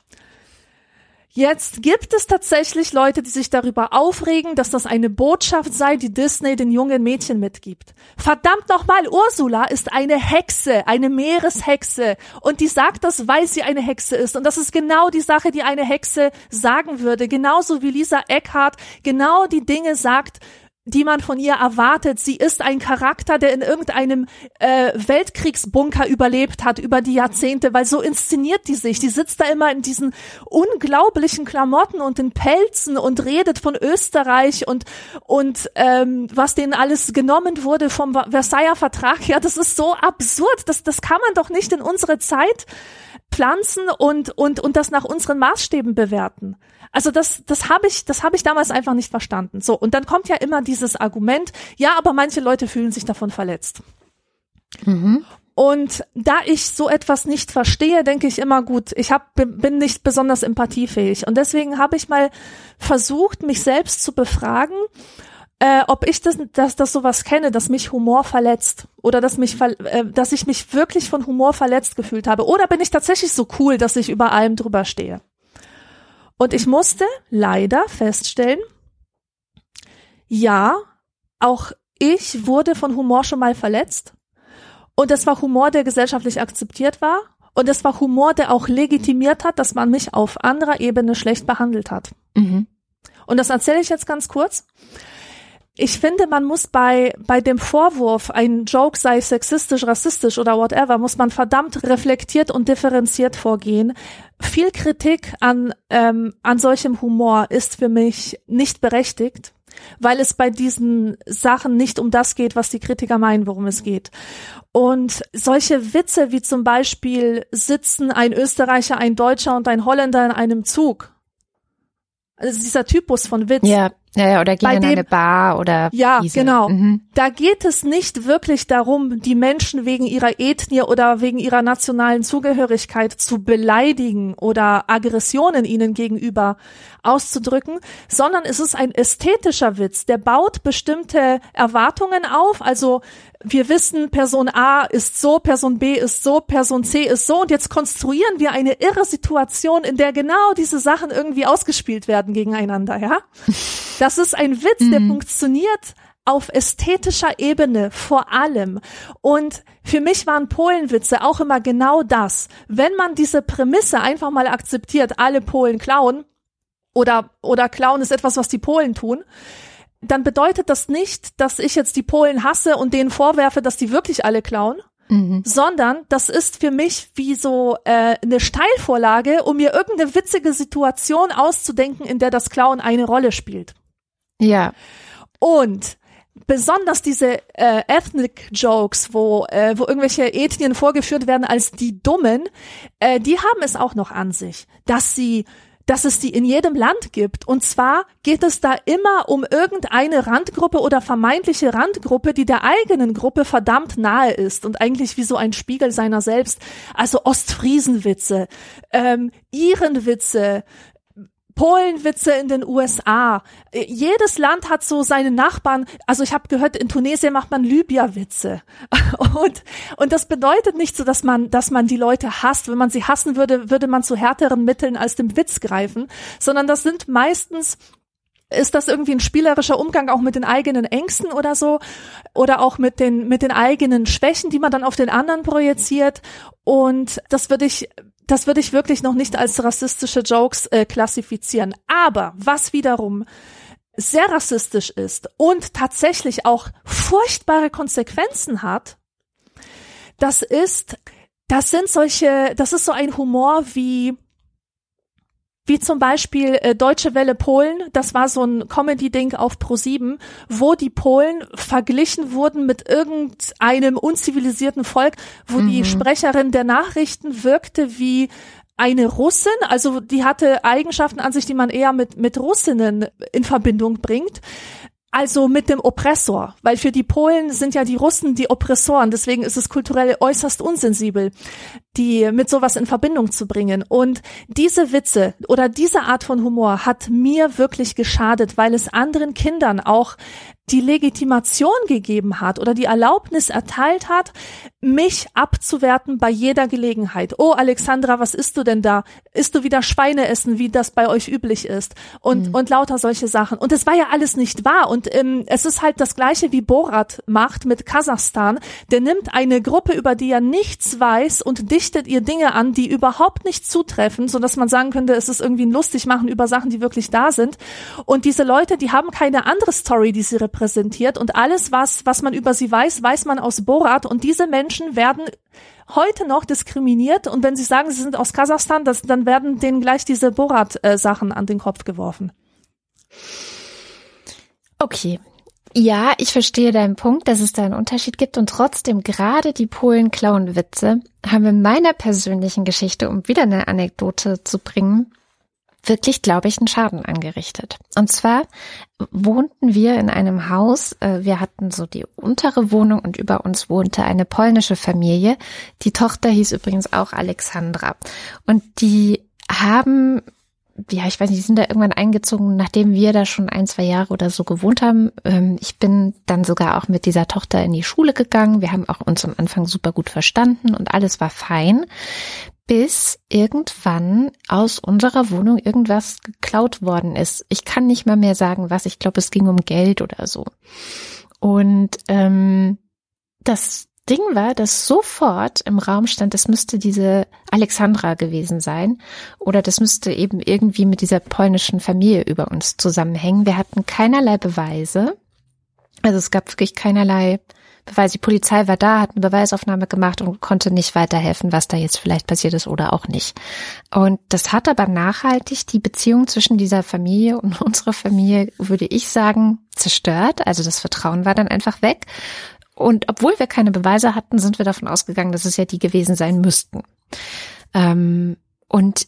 Jetzt gibt es tatsächlich Leute, die sich darüber aufregen, dass das eine Botschaft sei, die Disney den jungen Mädchen mitgibt. Verdammt nochmal, Ursula ist eine Hexe, eine Meereshexe. Und die sagt das, weil sie eine Hexe ist. Und das ist genau die Sache, die eine Hexe sagen würde. Genauso wie Lisa Eckhart genau die Dinge sagt, die man von ihr erwartet. Sie ist ein Charakter, der in irgendeinem äh, Weltkriegsbunker überlebt hat über die Jahrzehnte, weil so inszeniert die sich. Die sitzt da immer in diesen unglaublichen Klamotten und in Pelzen und redet von Österreich und und ähm, was denen alles genommen wurde vom Versailler Vertrag. Ja, das ist so absurd. Das das kann man doch nicht in unsere Zeit pflanzen und und und das nach unseren Maßstäben bewerten. Also das, das habe ich, das habe ich damals einfach nicht verstanden. So und dann kommt ja immer dieses Argument: Ja, aber manche Leute fühlen sich davon verletzt. Mhm. Und da ich so etwas nicht verstehe, denke ich immer gut, ich hab, bin nicht besonders empathiefähig. Und deswegen habe ich mal versucht, mich selbst zu befragen, äh, ob ich das, dass das sowas kenne, dass mich Humor verletzt oder dass mich, äh, dass ich mich wirklich von Humor verletzt gefühlt habe. Oder bin ich tatsächlich so cool, dass ich über allem drüber stehe? Und ich musste leider feststellen, ja, auch ich wurde von Humor schon mal verletzt. Und es war Humor, der gesellschaftlich akzeptiert war. Und es war Humor, der auch legitimiert hat, dass man mich auf anderer Ebene schlecht behandelt hat. Mhm. Und das erzähle ich jetzt ganz kurz ich finde, man muss bei, bei dem Vorwurf, ein Joke sei sexistisch, rassistisch oder whatever, muss man verdammt reflektiert und differenziert vorgehen. Viel Kritik an, ähm, an solchem Humor ist für mich nicht berechtigt, weil es bei diesen Sachen nicht um das geht, was die Kritiker meinen, worum es geht. Und solche Witze wie zum Beispiel sitzen ein Österreicher, ein Deutscher und ein Holländer in einem Zug. Also dieser Typus von Witz. Ja ja, ja, oder gehen in dem, eine Bar oder. Ja, diese. genau. Mhm. Da geht es nicht wirklich darum, die Menschen wegen ihrer Ethnie oder wegen ihrer nationalen Zugehörigkeit zu beleidigen oder Aggressionen ihnen gegenüber auszudrücken, sondern es ist ein ästhetischer Witz. Der baut bestimmte Erwartungen auf. Also wir wissen, Person A ist so, Person B ist so, Person C ist so und jetzt konstruieren wir eine irre Situation, in der genau diese Sachen irgendwie ausgespielt werden gegeneinander, ja? Das ist ein Witz, der mhm. funktioniert auf ästhetischer Ebene vor allem. Und für mich waren Polenwitze auch immer genau das. Wenn man diese Prämisse einfach mal akzeptiert, alle Polen klauen, oder, oder klauen ist etwas, was die Polen tun, dann bedeutet das nicht, dass ich jetzt die Polen hasse und denen vorwerfe, dass die wirklich alle klauen, mhm. sondern das ist für mich wie so äh, eine Steilvorlage, um mir irgendeine witzige Situation auszudenken, in der das Klauen eine Rolle spielt. Ja. Und besonders diese äh, Ethnic Jokes, wo, äh, wo irgendwelche Ethnien vorgeführt werden als die Dummen, äh, die haben es auch noch an sich, dass sie dass es die in jedem Land gibt. Und zwar geht es da immer um irgendeine Randgruppe oder vermeintliche Randgruppe, die der eigenen Gruppe verdammt nahe ist und eigentlich wie so ein Spiegel seiner selbst. Also Ostfriesenwitze, ähm, Irenwitze, Polenwitze in den USA. Jedes Land hat so seine Nachbarn. Also ich habe gehört, in Tunesien macht man Libya-Witze. Und, und das bedeutet nicht so, dass man, dass man die Leute hasst. Wenn man sie hassen würde, würde man zu härteren Mitteln als dem Witz greifen, sondern das sind meistens ist das irgendwie ein spielerischer Umgang auch mit den eigenen Ängsten oder so oder auch mit den mit den eigenen Schwächen, die man dann auf den anderen projiziert und das würde ich das würde ich wirklich noch nicht als rassistische Jokes äh, klassifizieren. Aber was wiederum sehr rassistisch ist und tatsächlich auch furchtbare Konsequenzen hat, das ist, das sind solche, das ist so ein Humor wie wie zum Beispiel äh, Deutsche Welle Polen, das war so ein Comedy-Ding auf Pro7, wo die Polen verglichen wurden mit irgendeinem unzivilisierten Volk, wo mhm. die Sprecherin der Nachrichten wirkte wie eine Russin, also die hatte Eigenschaften an sich, die man eher mit, mit Russinnen in Verbindung bringt. Also mit dem Oppressor, weil für die Polen sind ja die Russen die Oppressoren, deswegen ist es kulturell äußerst unsensibel, die mit sowas in Verbindung zu bringen. Und diese Witze oder diese Art von Humor hat mir wirklich geschadet, weil es anderen Kindern auch die Legitimation gegeben hat oder die Erlaubnis erteilt hat, mich abzuwerten bei jeder Gelegenheit. Oh, Alexandra, was isst du denn da? Isst du wieder Schweine essen, wie das bei euch üblich ist? Und, mhm. und lauter solche Sachen. Und es war ja alles nicht wahr. Und ähm, es ist halt das Gleiche, wie Borat macht mit Kasachstan. Der nimmt eine Gruppe, über die er nichts weiß und dichtet ihr Dinge an, die überhaupt nicht zutreffen, so dass man sagen könnte, es ist irgendwie ein lustig machen über Sachen, die wirklich da sind. Und diese Leute, die haben keine andere Story, die sie repräsentiert. Und alles, was, was man über sie weiß, weiß man aus Borat. Und diese Menschen werden heute noch diskriminiert und wenn sie sagen, sie sind aus Kasachstan, das, dann werden denen gleich diese Borat-Sachen an den Kopf geworfen. Okay. Ja, ich verstehe deinen Punkt, dass es da einen Unterschied gibt und trotzdem gerade die Polen klauen Witze haben in meiner persönlichen Geschichte, um wieder eine Anekdote zu bringen, wirklich, glaube ich, einen Schaden angerichtet. Und zwar wohnten wir in einem Haus, äh, wir hatten so die untere Wohnung und über uns wohnte eine polnische Familie. Die Tochter hieß übrigens auch Alexandra. Und die haben ja, ich weiß nicht, die sind da irgendwann eingezogen, nachdem wir da schon ein, zwei Jahre oder so gewohnt haben. Ähm, ich bin dann sogar auch mit dieser Tochter in die Schule gegangen. Wir haben auch uns am Anfang super gut verstanden und alles war fein bis irgendwann aus unserer Wohnung irgendwas geklaut worden ist. Ich kann nicht mal mehr sagen, was. Ich glaube, es ging um Geld oder so. Und ähm, das Ding war, dass sofort im Raum stand, das müsste diese Alexandra gewesen sein oder das müsste eben irgendwie mit dieser polnischen Familie über uns zusammenhängen. Wir hatten keinerlei Beweise. Also es gab wirklich keinerlei Beweis. Die Polizei war da, hat eine Beweisaufnahme gemacht und konnte nicht weiterhelfen, was da jetzt vielleicht passiert ist oder auch nicht. Und das hat aber nachhaltig die Beziehung zwischen dieser Familie und unserer Familie, würde ich sagen, zerstört. Also das Vertrauen war dann einfach weg. Und obwohl wir keine Beweise hatten, sind wir davon ausgegangen, dass es ja die gewesen sein müssten. Ähm, und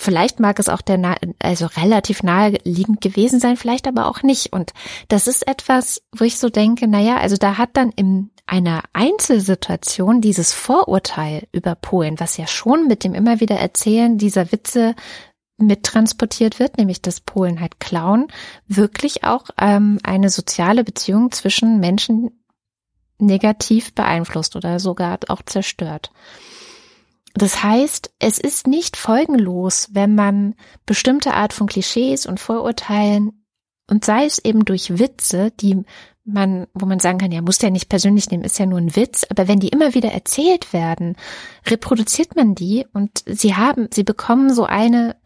Vielleicht mag es auch der, also relativ naheliegend gewesen sein, vielleicht aber auch nicht. Und das ist etwas, wo ich so denke, naja, also da hat dann in einer Einzelsituation dieses Vorurteil über Polen, was ja schon mit dem immer wieder Erzählen dieser Witze mittransportiert wird, nämlich dass Polen halt klauen, wirklich auch ähm, eine soziale Beziehung zwischen Menschen negativ beeinflusst oder sogar auch zerstört. Das heißt, es ist nicht folgenlos, wenn man bestimmte Art von Klischees und Vorurteilen und sei es eben durch Witze, die man, wo man sagen kann, ja, muss der nicht persönlich nehmen, ist ja nur ein Witz, aber wenn die immer wieder erzählt werden, reproduziert man die und sie haben, sie bekommen so eine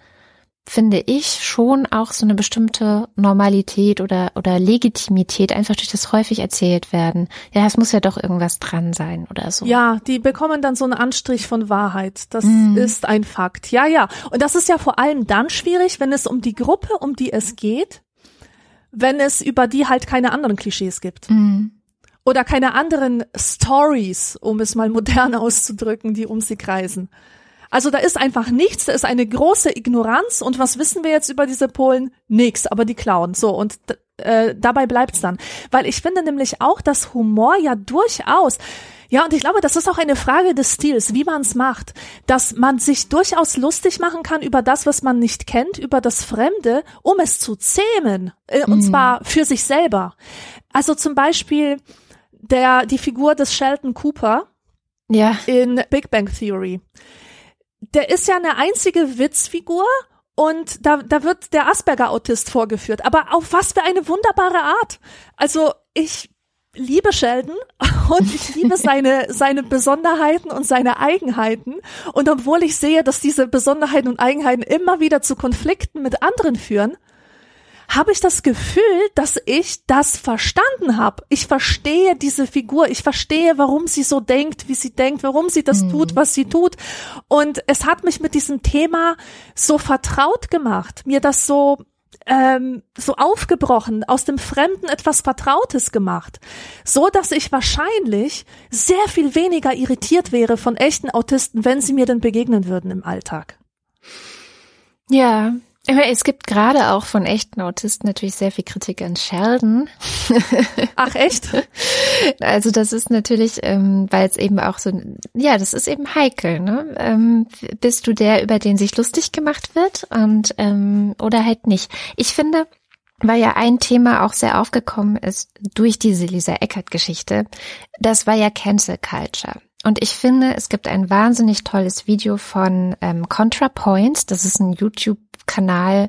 finde ich, schon auch so eine bestimmte Normalität oder, oder Legitimität einfach durch das häufig erzählt werden. Ja, es muss ja doch irgendwas dran sein oder so. Ja, die bekommen dann so einen Anstrich von Wahrheit. Das mm. ist ein Fakt. Ja, ja. Und das ist ja vor allem dann schwierig, wenn es um die Gruppe, um die es geht, wenn es über die halt keine anderen Klischees gibt. Mm. Oder keine anderen Stories, um es mal modern auszudrücken, die um sie kreisen. Also da ist einfach nichts, da ist eine große Ignoranz und was wissen wir jetzt über diese Polen? Nix, aber die klauen. So und äh, dabei bleibt's dann. Weil ich finde nämlich auch, dass Humor ja durchaus ja, und ich glaube, das ist auch eine Frage des Stils, wie man es macht, dass man sich durchaus lustig machen kann über das, was man nicht kennt, über das Fremde, um es zu zähmen, äh, mhm. und zwar für sich selber. Also zum Beispiel der die Figur des Sheldon Cooper ja. in Big Bang Theory der ist ja eine einzige Witzfigur und da, da wird der Asperger-Autist vorgeführt. Aber auf was für eine wunderbare Art. Also ich liebe Sheldon und ich liebe seine, seine Besonderheiten und seine Eigenheiten. Und obwohl ich sehe, dass diese Besonderheiten und Eigenheiten immer wieder zu Konflikten mit anderen führen, habe ich das Gefühl, dass ich das verstanden habe. Ich verstehe diese Figur, ich verstehe, warum sie so denkt, wie sie denkt, warum sie das mhm. tut, was sie tut. Und es hat mich mit diesem Thema so vertraut gemacht, mir das so ähm, so aufgebrochen, aus dem Fremden etwas Vertrautes gemacht, so dass ich wahrscheinlich sehr viel weniger irritiert wäre von echten Autisten, wenn sie mir denn begegnen würden im Alltag. Ja, es gibt gerade auch von echten Autisten natürlich sehr viel Kritik an Sheldon. Ach echt? Also das ist natürlich, ähm, weil es eben auch so, ja, das ist eben heikel. Ne? Ähm, bist du der, über den sich lustig gemacht wird und ähm, oder halt nicht? Ich finde, weil ja ein Thema auch sehr aufgekommen ist durch diese Lisa Eckert-Geschichte, das war ja Cancel Culture. Und ich finde, es gibt ein wahnsinnig tolles Video von ähm, ContraPoints. Das ist ein YouTube-Kanal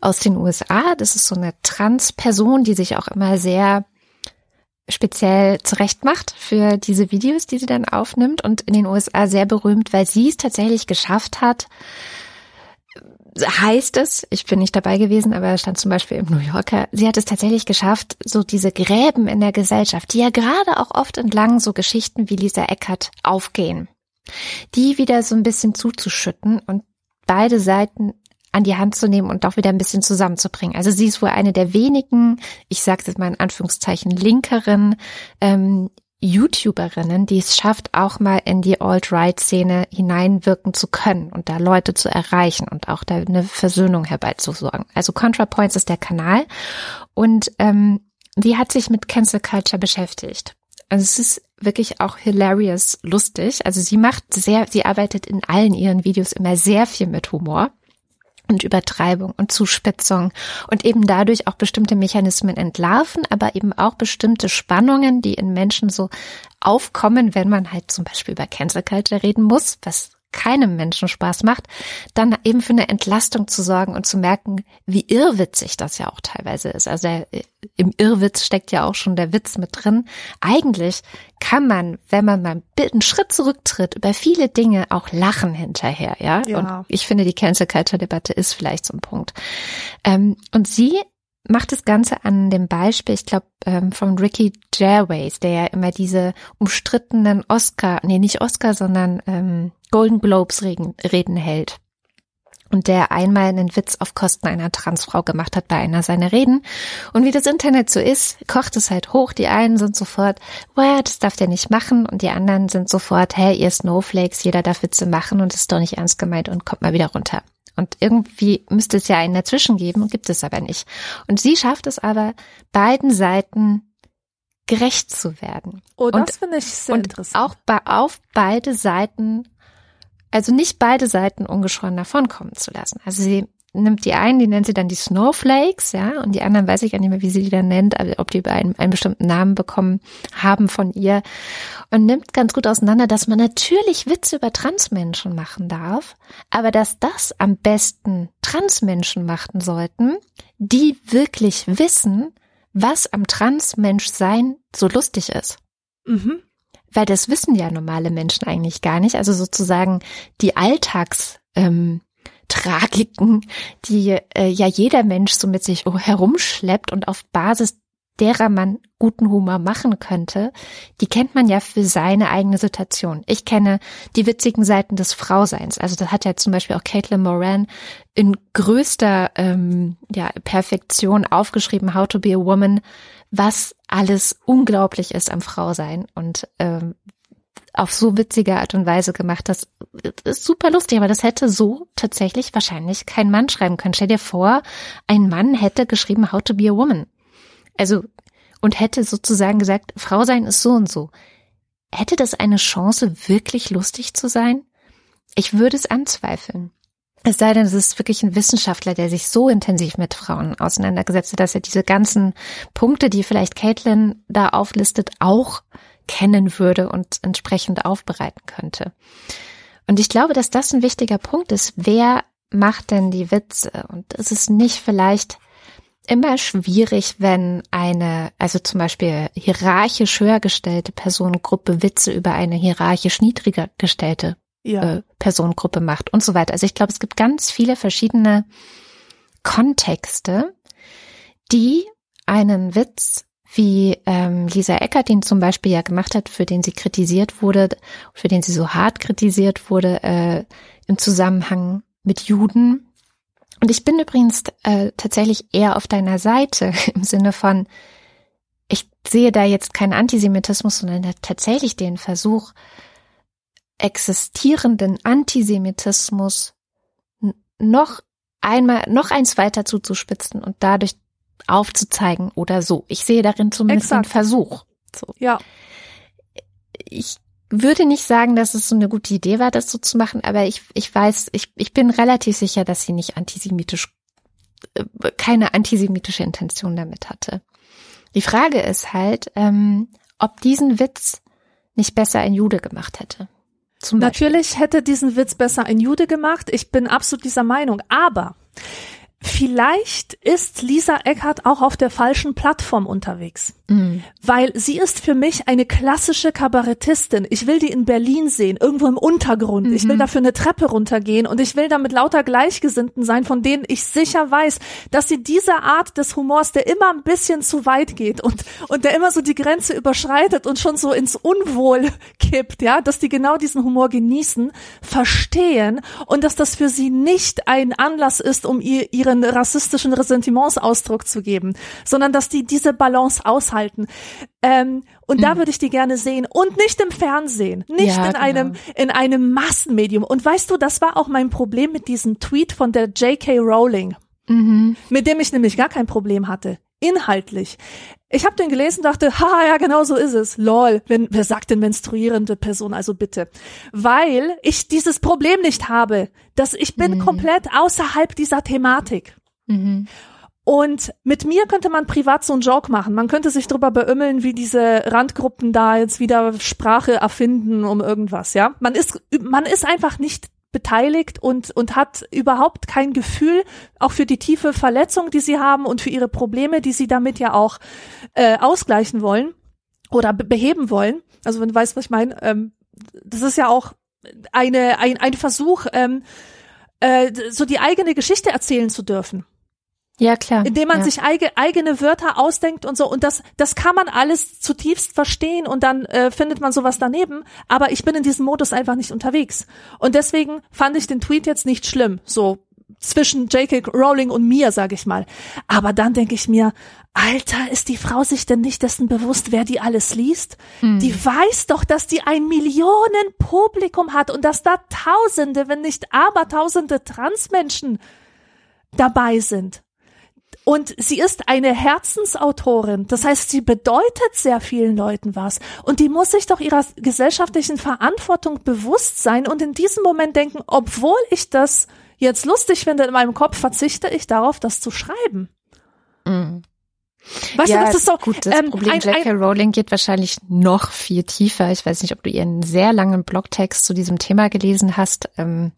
aus den USA. Das ist so eine Trans-Person, die sich auch immer sehr speziell zurecht macht für diese Videos, die sie dann aufnimmt und in den USA sehr berühmt, weil sie es tatsächlich geschafft hat, heißt es, ich bin nicht dabei gewesen, aber stand zum Beispiel im New Yorker, sie hat es tatsächlich geschafft, so diese Gräben in der Gesellschaft, die ja gerade auch oft entlang so Geschichten wie Lisa Eckert aufgehen, die wieder so ein bisschen zuzuschütten und beide Seiten an die Hand zu nehmen und auch wieder ein bisschen zusammenzubringen. Also sie ist wohl eine der wenigen, ich sage jetzt mal in Anführungszeichen, linkeren ähm, YouTuberinnen, die es schafft, auch mal in die Alt-Right-Szene hineinwirken zu können und da Leute zu erreichen und auch da eine Versöhnung herbeizusorgen. Also ContraPoints ist der Kanal und ähm, die hat sich mit Cancel Culture beschäftigt. Also es ist wirklich auch hilarious lustig. Also sie macht sehr, sie arbeitet in allen ihren Videos immer sehr viel mit Humor und Übertreibung und Zuspitzung und eben dadurch auch bestimmte Mechanismen entlarven, aber eben auch bestimmte Spannungen, die in Menschen so aufkommen, wenn man halt zum Beispiel über Cancel Culture reden muss, was keinem Menschen Spaß macht, dann eben für eine Entlastung zu sorgen und zu merken, wie irrwitzig das ja auch teilweise ist. Also der, im Irrwitz steckt ja auch schon der Witz mit drin. Eigentlich kann man, wenn man mal einen Schritt zurücktritt, über viele Dinge auch lachen hinterher, ja. ja. Und ich finde, die Cancel Culture Debatte ist vielleicht so ein Punkt. Ähm, und sie macht das Ganze an dem Beispiel, ich glaube, ähm, von Ricky Gervais, der ja immer diese umstrittenen Oscar, nee, nicht Oscar, sondern ähm, Golden Globes Reden, Reden hält. Und der einmal einen Witz auf Kosten einer Transfrau gemacht hat bei einer seiner Reden. Und wie das Internet so ist, kocht es halt hoch. Die einen sind sofort, wow, das darf der nicht machen. Und die anderen sind sofort, hey, ihr Snowflakes, jeder darf Witze machen und ist doch nicht ernst gemeint und kommt mal wieder runter. Und irgendwie müsste es ja einen dazwischen geben, gibt es aber nicht. Und sie schafft es aber, beiden Seiten gerecht zu werden. Oh, das finde ich sehr und interessant. Auch bei, auf beide Seiten, also nicht beide Seiten ungeschoren davonkommen zu lassen. Also sie nimmt die einen, die nennt sie dann die Snowflakes, ja, und die anderen weiß ich gar nicht mehr, wie sie die dann nennt, also ob die einen, einen bestimmten Namen bekommen haben von ihr und nimmt ganz gut auseinander, dass man natürlich Witze über Transmenschen machen darf, aber dass das am besten Transmenschen machen sollten, die wirklich wissen, was am Transmenschsein so lustig ist. Mhm. Weil das wissen ja normale Menschen eigentlich gar nicht. Also sozusagen die Alltags, ähm, Tragiken, die äh, ja jeder Mensch so mit sich herumschleppt und auf Basis derer man guten Humor machen könnte, die kennt man ja für seine eigene Situation. Ich kenne die witzigen Seiten des Frauseins. Also das hat ja zum Beispiel auch Caitlin Moran in größter ähm, ja, Perfektion aufgeschrieben, How to be a Woman, was alles unglaublich ist am Frausein und ähm, auf so witzige Art und Weise gemacht. Das ist super lustig, aber das hätte so tatsächlich wahrscheinlich kein Mann schreiben können. Stell dir vor, ein Mann hätte geschrieben How to be a Woman. Also, und hätte sozusagen gesagt, Frau sein ist so und so. Hätte das eine Chance, wirklich lustig zu sein? Ich würde es anzweifeln. Es sei denn, es ist wirklich ein Wissenschaftler, der sich so intensiv mit Frauen auseinandergesetzt hat, dass er diese ganzen Punkte, die vielleicht Caitlin da auflistet, auch kennen würde und entsprechend aufbereiten könnte. Und ich glaube, dass das ein wichtiger Punkt ist. Wer macht denn die Witze? Und ist es nicht vielleicht immer schwierig, wenn eine, also zum Beispiel hierarchisch höher gestellte Personengruppe Witze über eine hierarchisch niedriger gestellte ja. äh, Personengruppe macht und so weiter. Also ich glaube, es gibt ganz viele verschiedene Kontexte, die einen Witz wie ähm, Lisa Eckert ihn zum Beispiel ja gemacht hat, für den sie kritisiert wurde, für den sie so hart kritisiert wurde äh, im Zusammenhang mit Juden. Und ich bin übrigens äh, tatsächlich eher auf deiner Seite im Sinne von, ich sehe da jetzt keinen Antisemitismus, sondern tatsächlich den Versuch, existierenden Antisemitismus noch einmal, noch eins weiter zuzuspitzen und dadurch aufzuzeigen oder so. Ich sehe darin zumindest Exakt. einen Versuch. So. Ja. Ich würde nicht sagen, dass es so eine gute Idee war, das so zu machen, aber ich, ich weiß, ich, ich bin relativ sicher, dass sie nicht antisemitisch, äh, keine antisemitische Intention damit hatte. Die Frage ist halt, ähm, ob diesen Witz nicht besser ein Jude gemacht hätte. Natürlich hätte diesen Witz besser ein Jude gemacht. Ich bin absolut dieser Meinung. Aber Vielleicht ist Lisa Eckhardt auch auf der falschen Plattform unterwegs, mhm. weil sie ist für mich eine klassische Kabarettistin. Ich will die in Berlin sehen, irgendwo im Untergrund. Mhm. Ich will mhm. dafür eine Treppe runtergehen und ich will da mit lauter Gleichgesinnten sein, von denen ich sicher weiß, dass sie diese Art des Humors, der immer ein bisschen zu weit geht und, und der immer so die Grenze überschreitet und schon so ins Unwohl kippt, ja, dass die genau diesen Humor genießen, verstehen und dass das für sie nicht ein Anlass ist, um ihr, ihre ihren rassistischen Ressentiments Ausdruck zu geben, sondern dass die diese Balance aushalten. Ähm, und mhm. da würde ich die gerne sehen und nicht im Fernsehen, nicht ja, in genau. einem in einem Massenmedium. Und weißt du, das war auch mein Problem mit diesem Tweet von der J.K. Rowling, mhm. mit dem ich nämlich gar kein Problem hatte inhaltlich. Ich habe den gelesen, dachte, haha, ja, genau so ist es. Lol, wenn, wer sagt denn menstruierende Person, also bitte. Weil ich dieses Problem nicht habe, dass ich bin mhm. komplett außerhalb dieser Thematik. Mhm. Und mit mir könnte man privat so einen Joke machen. Man könnte sich drüber beümmeln, wie diese Randgruppen da jetzt wieder Sprache erfinden um irgendwas, ja. Man ist, man ist einfach nicht beteiligt und, und hat überhaupt kein Gefühl, auch für die tiefe Verletzung, die sie haben und für ihre Probleme, die sie damit ja auch äh, ausgleichen wollen oder be beheben wollen. Also wenn du weißt, was ich meine, ähm, das ist ja auch eine, ein, ein Versuch, ähm, äh, so die eigene Geschichte erzählen zu dürfen. Ja, klar. Indem man ja. sich eige, eigene Wörter ausdenkt und so. Und das, das kann man alles zutiefst verstehen und dann äh, findet man sowas daneben. Aber ich bin in diesem Modus einfach nicht unterwegs. Und deswegen fand ich den Tweet jetzt nicht schlimm. So zwischen J.K. Rowling und mir, sag ich mal. Aber dann denke ich mir, Alter, ist die Frau sich denn nicht dessen bewusst, wer die alles liest? Mhm. Die weiß doch, dass die ein Millionen Publikum hat und dass da Tausende, wenn nicht Abertausende Transmenschen dabei sind. Und sie ist eine Herzensautorin. Das heißt, sie bedeutet sehr vielen Leuten was. Und die muss sich doch ihrer gesellschaftlichen Verantwortung bewusst sein und in diesem Moment denken, obwohl ich das jetzt lustig finde in meinem Kopf, verzichte ich darauf, das zu schreiben. Mhm. Weißt ja, du, das ist so gut. Das ähm, Problem J.K. Rowling geht wahrscheinlich noch viel tiefer. Ich weiß nicht, ob du ihren sehr langen Blogtext zu diesem Thema gelesen hast. Ähm,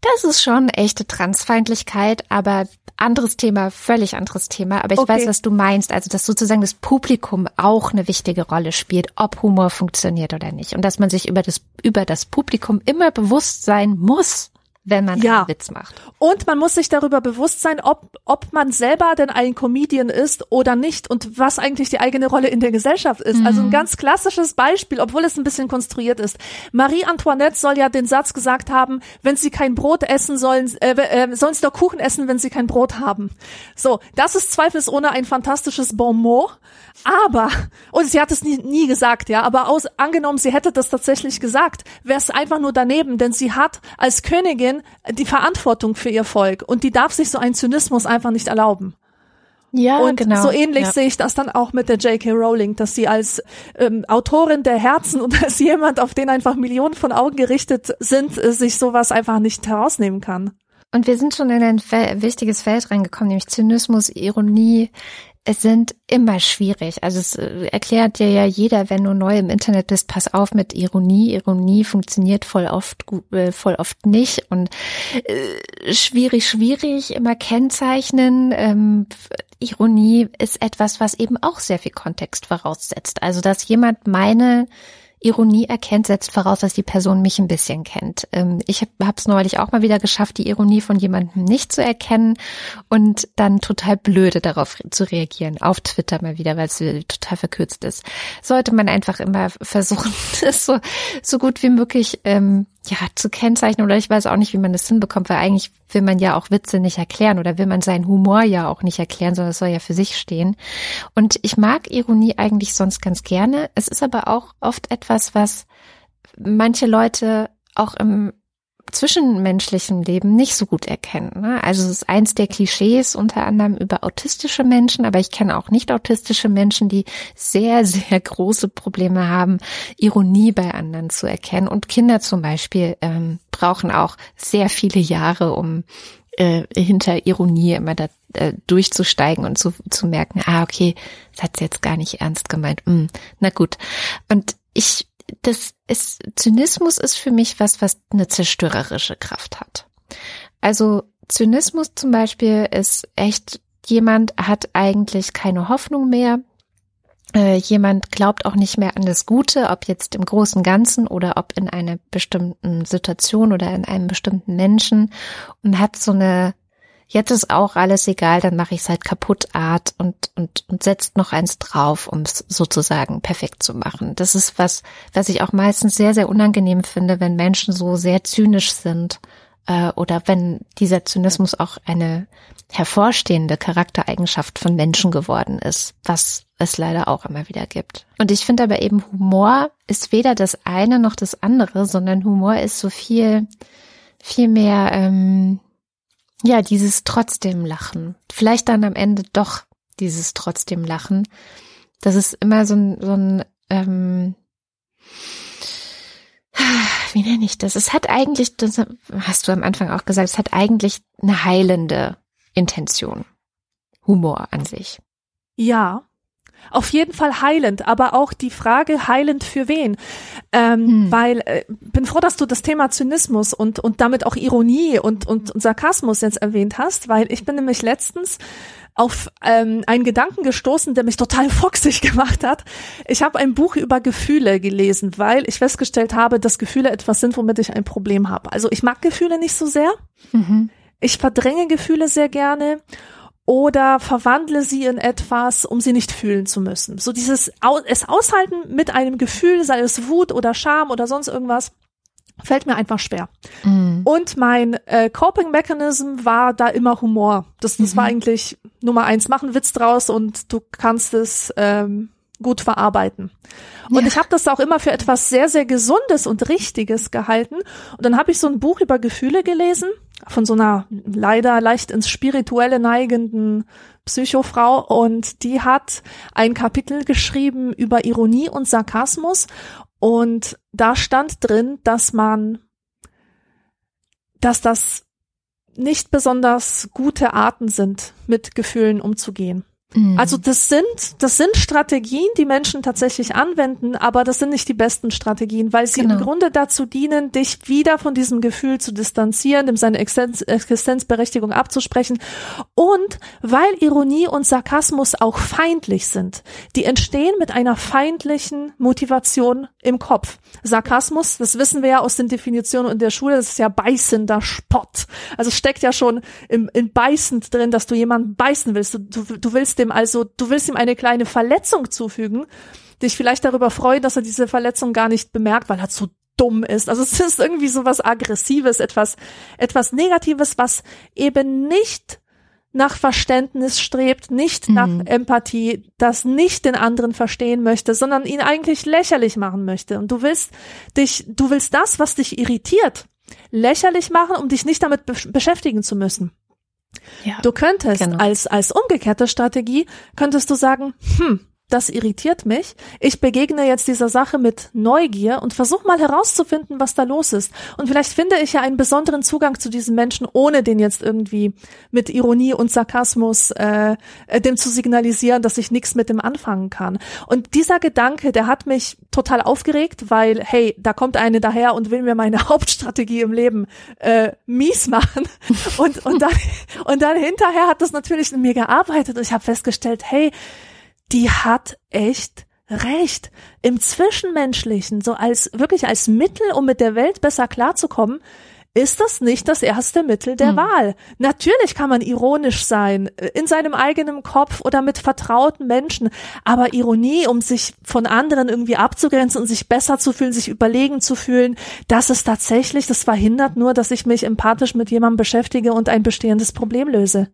das ist schon echte Transfeindlichkeit, aber anderes Thema, völlig anderes Thema. Aber ich okay. weiß, was du meinst. Also, dass sozusagen das Publikum auch eine wichtige Rolle spielt, ob Humor funktioniert oder nicht. Und dass man sich über das, über das Publikum immer bewusst sein muss, wenn man ja. einen Witz macht. Und man muss sich darüber bewusst sein, ob, ob man selber denn ein Comedian ist oder nicht und was eigentlich die eigene Rolle in der Gesellschaft ist. Mhm. Also ein mhm. ganz klassisches Beispiel, obwohl es ein bisschen konstruiert ist. Marie Antoinette soll ja den Satz gesagt haben, wenn sie kein Brot essen sollen, äh, äh, sollen sie doch Kuchen essen, wenn sie kein Brot haben. So, das ist zweifelsohne ein fantastisches Bon mot. Aber, und sie hat es nie, nie gesagt, ja, aber aus, angenommen, sie hätte das tatsächlich gesagt, wäre es einfach nur daneben, denn sie hat als Königin die Verantwortung für ihr Volk und die darf sich so einen Zynismus einfach nicht erlauben. Ja, und genau. so ähnlich ja. sehe ich das dann auch mit der J.K. Rowling, dass sie als ähm, Autorin der Herzen und als jemand, auf den einfach Millionen von Augen gerichtet sind, äh, sich sowas einfach nicht herausnehmen kann. Und wir sind schon in ein wichtiges Feld reingekommen, nämlich Zynismus, Ironie, sind immer schwierig. Also es äh, erklärt dir ja jeder, wenn du neu im Internet bist, pass auf mit Ironie. Ironie funktioniert voll oft gut, äh, voll oft nicht und äh, schwierig, schwierig immer kennzeichnen. Ähm, Ironie ist etwas, was eben auch sehr viel Kontext voraussetzt. Also dass jemand meine Ironie erkennt, setzt voraus, dass die Person mich ein bisschen kennt. Ähm, ich habe es neulich auch mal wieder geschafft, die Ironie von jemandem nicht zu erkennen und dann total blöde darauf zu reagieren. Auf Twitter mal wieder, weil es total verkürzt ist. Sollte man einfach immer versuchen, es so, so gut wie möglich ähm, ja, zu kennzeichnen oder ich weiß auch nicht, wie man das hinbekommt, weil eigentlich will man ja auch Witze nicht erklären oder will man seinen Humor ja auch nicht erklären, sondern es soll ja für sich stehen. Und ich mag Ironie eigentlich sonst ganz gerne. Es ist aber auch oft etwas, was manche Leute auch im zwischenmenschlichen Leben nicht so gut erkennen. Ne? Also es ist eins der Klischees unter anderem über autistische Menschen, aber ich kenne auch nicht autistische Menschen, die sehr, sehr große Probleme haben, Ironie bei anderen zu erkennen. Und Kinder zum Beispiel ähm, brauchen auch sehr viele Jahre, um äh, hinter Ironie immer da äh, durchzusteigen und zu, zu merken, ah, okay, das hat sie jetzt gar nicht ernst gemeint. Hm, na gut. Und ich das ist, Zynismus ist für mich was, was eine zerstörerische Kraft hat. Also Zynismus zum Beispiel ist echt, jemand hat eigentlich keine Hoffnung mehr. Äh, jemand glaubt auch nicht mehr an das Gute, ob jetzt im großen Ganzen oder ob in einer bestimmten Situation oder in einem bestimmten Menschen und hat so eine jetzt ist auch alles egal, dann mache ich es halt kaputt Art und, und, und setzt noch eins drauf, um es sozusagen perfekt zu machen. Das ist was, was ich auch meistens sehr, sehr unangenehm finde, wenn Menschen so sehr zynisch sind äh, oder wenn dieser Zynismus auch eine hervorstehende Charaktereigenschaft von Menschen geworden ist, was es leider auch immer wieder gibt. Und ich finde aber eben Humor ist weder das eine noch das andere, sondern Humor ist so viel, viel mehr, ähm, ja, dieses trotzdem Lachen. Vielleicht dann am Ende doch dieses trotzdem Lachen. Das ist immer so ein, so ein ähm, wie nenne ich das? Es hat eigentlich, das hast du am Anfang auch gesagt, es hat eigentlich eine heilende Intention. Humor an sich. Ja, auf jeden Fall heilend, aber auch die Frage heilend für wen? Ähm, hm. Weil äh, bin froh, dass du das Thema Zynismus und und damit auch Ironie und, und und Sarkasmus jetzt erwähnt hast, weil ich bin nämlich letztens auf ähm, einen Gedanken gestoßen, der mich total foxig gemacht hat. Ich habe ein Buch über Gefühle gelesen, weil ich festgestellt habe, dass Gefühle etwas sind, womit ich ein Problem habe. Also ich mag Gefühle nicht so sehr. Mhm. Ich verdränge Gefühle sehr gerne oder verwandle sie in etwas, um sie nicht fühlen zu müssen. So dieses es aushalten mit einem Gefühl, sei es Wut oder Scham oder sonst irgendwas, fällt mir einfach schwer. Mhm. Und mein äh, Coping Mechanism war da immer Humor. Das, das mhm. war eigentlich Nummer eins. Mach einen Witz draus und du kannst es ähm, gut verarbeiten. Und ja. ich habe das auch immer für etwas sehr, sehr Gesundes und Richtiges gehalten. Und dann habe ich so ein Buch über Gefühle gelesen von so einer leider leicht ins Spirituelle neigenden Psychofrau und die hat ein Kapitel geschrieben über Ironie und Sarkasmus und da stand drin, dass man, dass das nicht besonders gute Arten sind, mit Gefühlen umzugehen. Mhm. Also das sind, das sind Strategien, die Menschen tatsächlich anwenden, aber das sind nicht die besten Strategien, weil sie genau. im Grunde dazu dienen, dich wieder von diesem Gefühl zu distanzieren, dem seine Existenz, Existenzberechtigung abzusprechen und weil Ironie und Sarkasmus auch feindlich sind. Die entstehen mit einer feindlichen Motivation im Kopf. Sarkasmus, das wissen wir ja aus den Definitionen in der Schule, das ist ja beißender Spott. Also steckt ja schon im, in beißend drin, dass du jemanden beißen willst. Du, du, du willst dem ihm also, du willst ihm eine kleine Verletzung zufügen, dich vielleicht darüber freuen, dass er diese Verletzung gar nicht bemerkt, weil er so dumm ist. Also es ist irgendwie so was Aggressives, etwas, etwas Negatives, was eben nicht nach Verständnis strebt, nicht mhm. nach Empathie, das nicht den anderen verstehen möchte, sondern ihn eigentlich lächerlich machen möchte. Und du willst dich, du willst das, was dich irritiert, lächerlich machen, um dich nicht damit be beschäftigen zu müssen. Ja, du könntest genau. als, als umgekehrte Strategie, könntest du sagen, hm, das irritiert mich. Ich begegne jetzt dieser Sache mit Neugier und versuche mal herauszufinden, was da los ist. Und vielleicht finde ich ja einen besonderen Zugang zu diesen Menschen, ohne den jetzt irgendwie mit Ironie und Sarkasmus äh, äh, dem zu signalisieren, dass ich nichts mit dem anfangen kann. Und dieser Gedanke, der hat mich total aufgeregt, weil, hey, da kommt eine daher und will mir meine Hauptstrategie im Leben äh, mies machen. Und, und, dann, und dann hinterher hat das natürlich in mir gearbeitet und ich habe festgestellt, hey, die hat echt recht. Im Zwischenmenschlichen, so als wirklich als Mittel, um mit der Welt besser klarzukommen, ist das nicht das erste Mittel der hm. Wahl. Natürlich kann man ironisch sein, äh, in seinem eigenen Kopf oder mit vertrauten Menschen, aber Ironie, um sich von anderen irgendwie abzugrenzen und sich besser zu fühlen, sich überlegen zu fühlen, das ist tatsächlich, das verhindert nur, dass ich mich empathisch mit jemandem beschäftige und ein bestehendes Problem löse.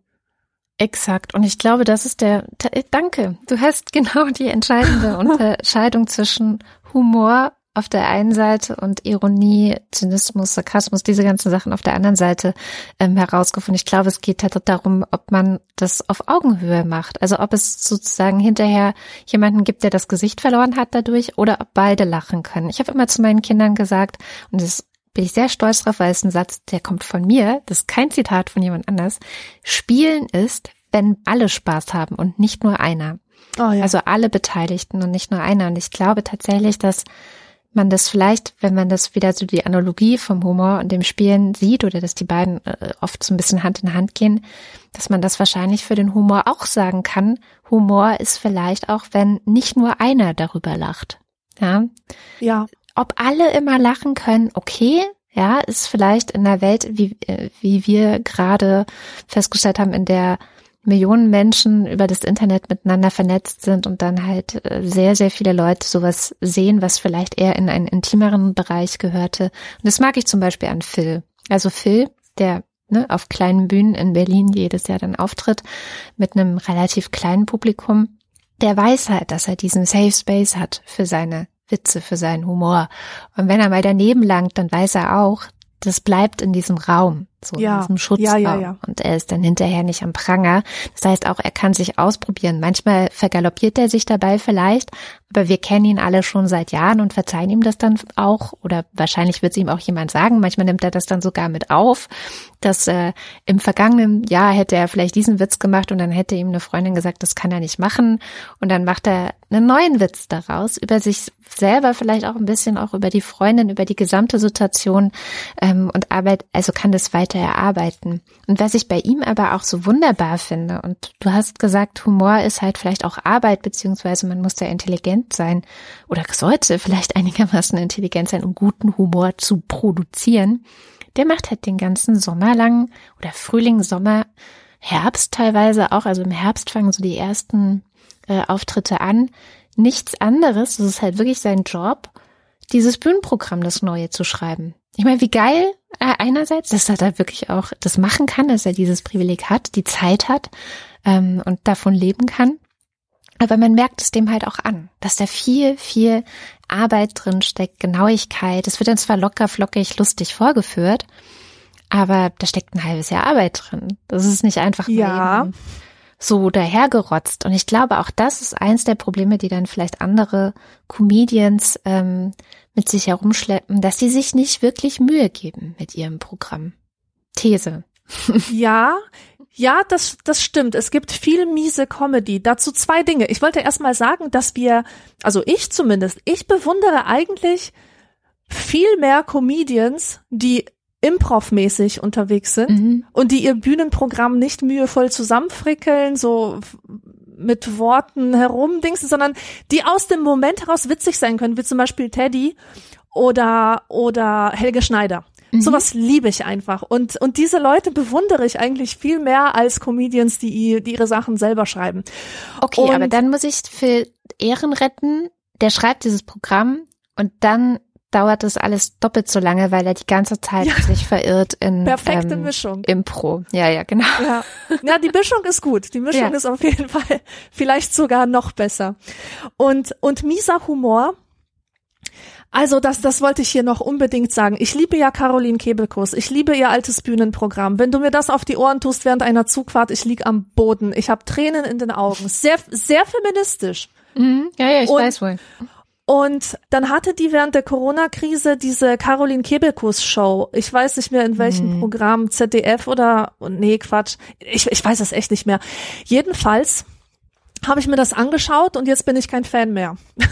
Exakt. Und ich glaube, das ist der, äh, danke. Du hast genau die entscheidende Unterscheidung zwischen Humor auf der einen Seite und Ironie, Zynismus, Sarkasmus, diese ganzen Sachen auf der anderen Seite ähm, herausgefunden. Ich glaube, es geht halt darum, ob man das auf Augenhöhe macht. Also ob es sozusagen hinterher jemanden gibt, der das Gesicht verloren hat dadurch oder ob beide lachen können. Ich habe immer zu meinen Kindern gesagt, und das bin ich sehr stolz drauf, weil es ein Satz, der kommt von mir, das ist kein Zitat von jemand anders. Spielen ist, wenn alle Spaß haben und nicht nur einer. Oh ja. Also alle Beteiligten und nicht nur einer. Und ich glaube tatsächlich, dass man das vielleicht, wenn man das wieder so die Analogie vom Humor und dem Spielen sieht oder dass die beiden äh, oft so ein bisschen Hand in Hand gehen, dass man das wahrscheinlich für den Humor auch sagen kann. Humor ist vielleicht auch, wenn nicht nur einer darüber lacht. Ja. Ja ob alle immer lachen können, okay, ja, ist vielleicht in der Welt, wie, äh, wie wir gerade festgestellt haben, in der Millionen Menschen über das Internet miteinander vernetzt sind und dann halt äh, sehr, sehr viele Leute sowas sehen, was vielleicht eher in einen intimeren Bereich gehörte. Und das mag ich zum Beispiel an Phil. Also Phil, der ne, auf kleinen Bühnen in Berlin jedes Jahr dann auftritt, mit einem relativ kleinen Publikum, der weiß halt, dass er diesen Safe Space hat für seine Witze, für seinen Humor. Und wenn er mal daneben langt, dann weiß er auch, das bleibt in diesem Raum, so ja, in diesem Schutzraum. Ja, ja, ja. Und er ist dann hinterher nicht am Pranger. Das heißt auch, er kann sich ausprobieren. Manchmal vergaloppiert er sich dabei vielleicht, aber wir kennen ihn alle schon seit Jahren und verzeihen ihm das dann auch. Oder wahrscheinlich wird es ihm auch jemand sagen. Manchmal nimmt er das dann sogar mit auf, dass äh, im vergangenen Jahr hätte er vielleicht diesen Witz gemacht und dann hätte ihm eine Freundin gesagt, das kann er nicht machen. Und dann macht er einen neuen Witz daraus über sich selber, vielleicht auch ein bisschen auch über die Freundin, über die gesamte Situation ähm, und Arbeit, also kann das weiter erarbeiten. Und was ich bei ihm aber auch so wunderbar finde, und du hast gesagt, Humor ist halt vielleicht auch Arbeit, beziehungsweise man muss da intelligent sein oder sollte vielleicht einigermaßen intelligent sein, um guten Humor zu produzieren. Der macht halt den ganzen Sommer lang oder Frühling, Sommer, Herbst teilweise auch, also im Herbst fangen so die ersten äh, Auftritte an, nichts anderes, das ist halt wirklich sein Job, dieses Bühnenprogramm, das Neue zu schreiben. Ich meine, wie geil einerseits, dass er da wirklich auch das machen kann, dass er dieses Privileg hat, die Zeit hat ähm, und davon leben kann. Aber man merkt es dem halt auch an, dass da viel, viel Arbeit drin steckt, Genauigkeit. Es wird dann zwar locker, flockig, lustig vorgeführt, aber da steckt ein halbes Jahr Arbeit drin. Das ist nicht einfach ja. so dahergerotzt. Und ich glaube, auch das ist eins der Probleme, die dann vielleicht andere Comedians ähm, mit sich herumschleppen, dass sie sich nicht wirklich Mühe geben mit ihrem Programm. These. Ja, ja, das, das stimmt. Es gibt viel miese Comedy. Dazu zwei Dinge. Ich wollte erstmal sagen, dass wir, also ich zumindest, ich bewundere eigentlich viel mehr Comedians, die improvmäßig unterwegs sind mhm. und die ihr Bühnenprogramm nicht mühevoll zusammenfrickeln, so mit Worten herumdingsen, sondern die aus dem Moment heraus witzig sein können, wie zum Beispiel Teddy oder, oder Helge Schneider. Mhm. Sowas liebe ich einfach. Und, und diese Leute bewundere ich eigentlich viel mehr als Comedians, die, die ihre Sachen selber schreiben. Okay, und, aber dann muss ich für Ehren retten. Der schreibt dieses Programm und dann dauert das alles doppelt so lange, weil er die ganze Zeit ja. sich verirrt in perfekte ähm, Mischung. Impro. Ja, ja, genau. Ja. ja, die Mischung ist gut. Die Mischung ja. ist auf jeden Fall vielleicht sogar noch besser. Und und mieser Humor also das, das wollte ich hier noch unbedingt sagen. Ich liebe ja Caroline Kebekus. Ich liebe ihr altes Bühnenprogramm. Wenn du mir das auf die Ohren tust während einer Zugfahrt, ich lieg am Boden. Ich habe Tränen in den Augen. Sehr, sehr feministisch. Mhm. Ja, ja, ich Und- weiß wohl. Und dann hatte die während der Corona-Krise diese Caroline Kebekus-Show. Ich weiß nicht mehr in welchem Mhm. Programm, ZDF oder, nee, Quatsch. Ich, ich weiß es echt nicht mehr. Jedenfalls habe ich mir das angeschaut und jetzt bin ich kein Fan mehr.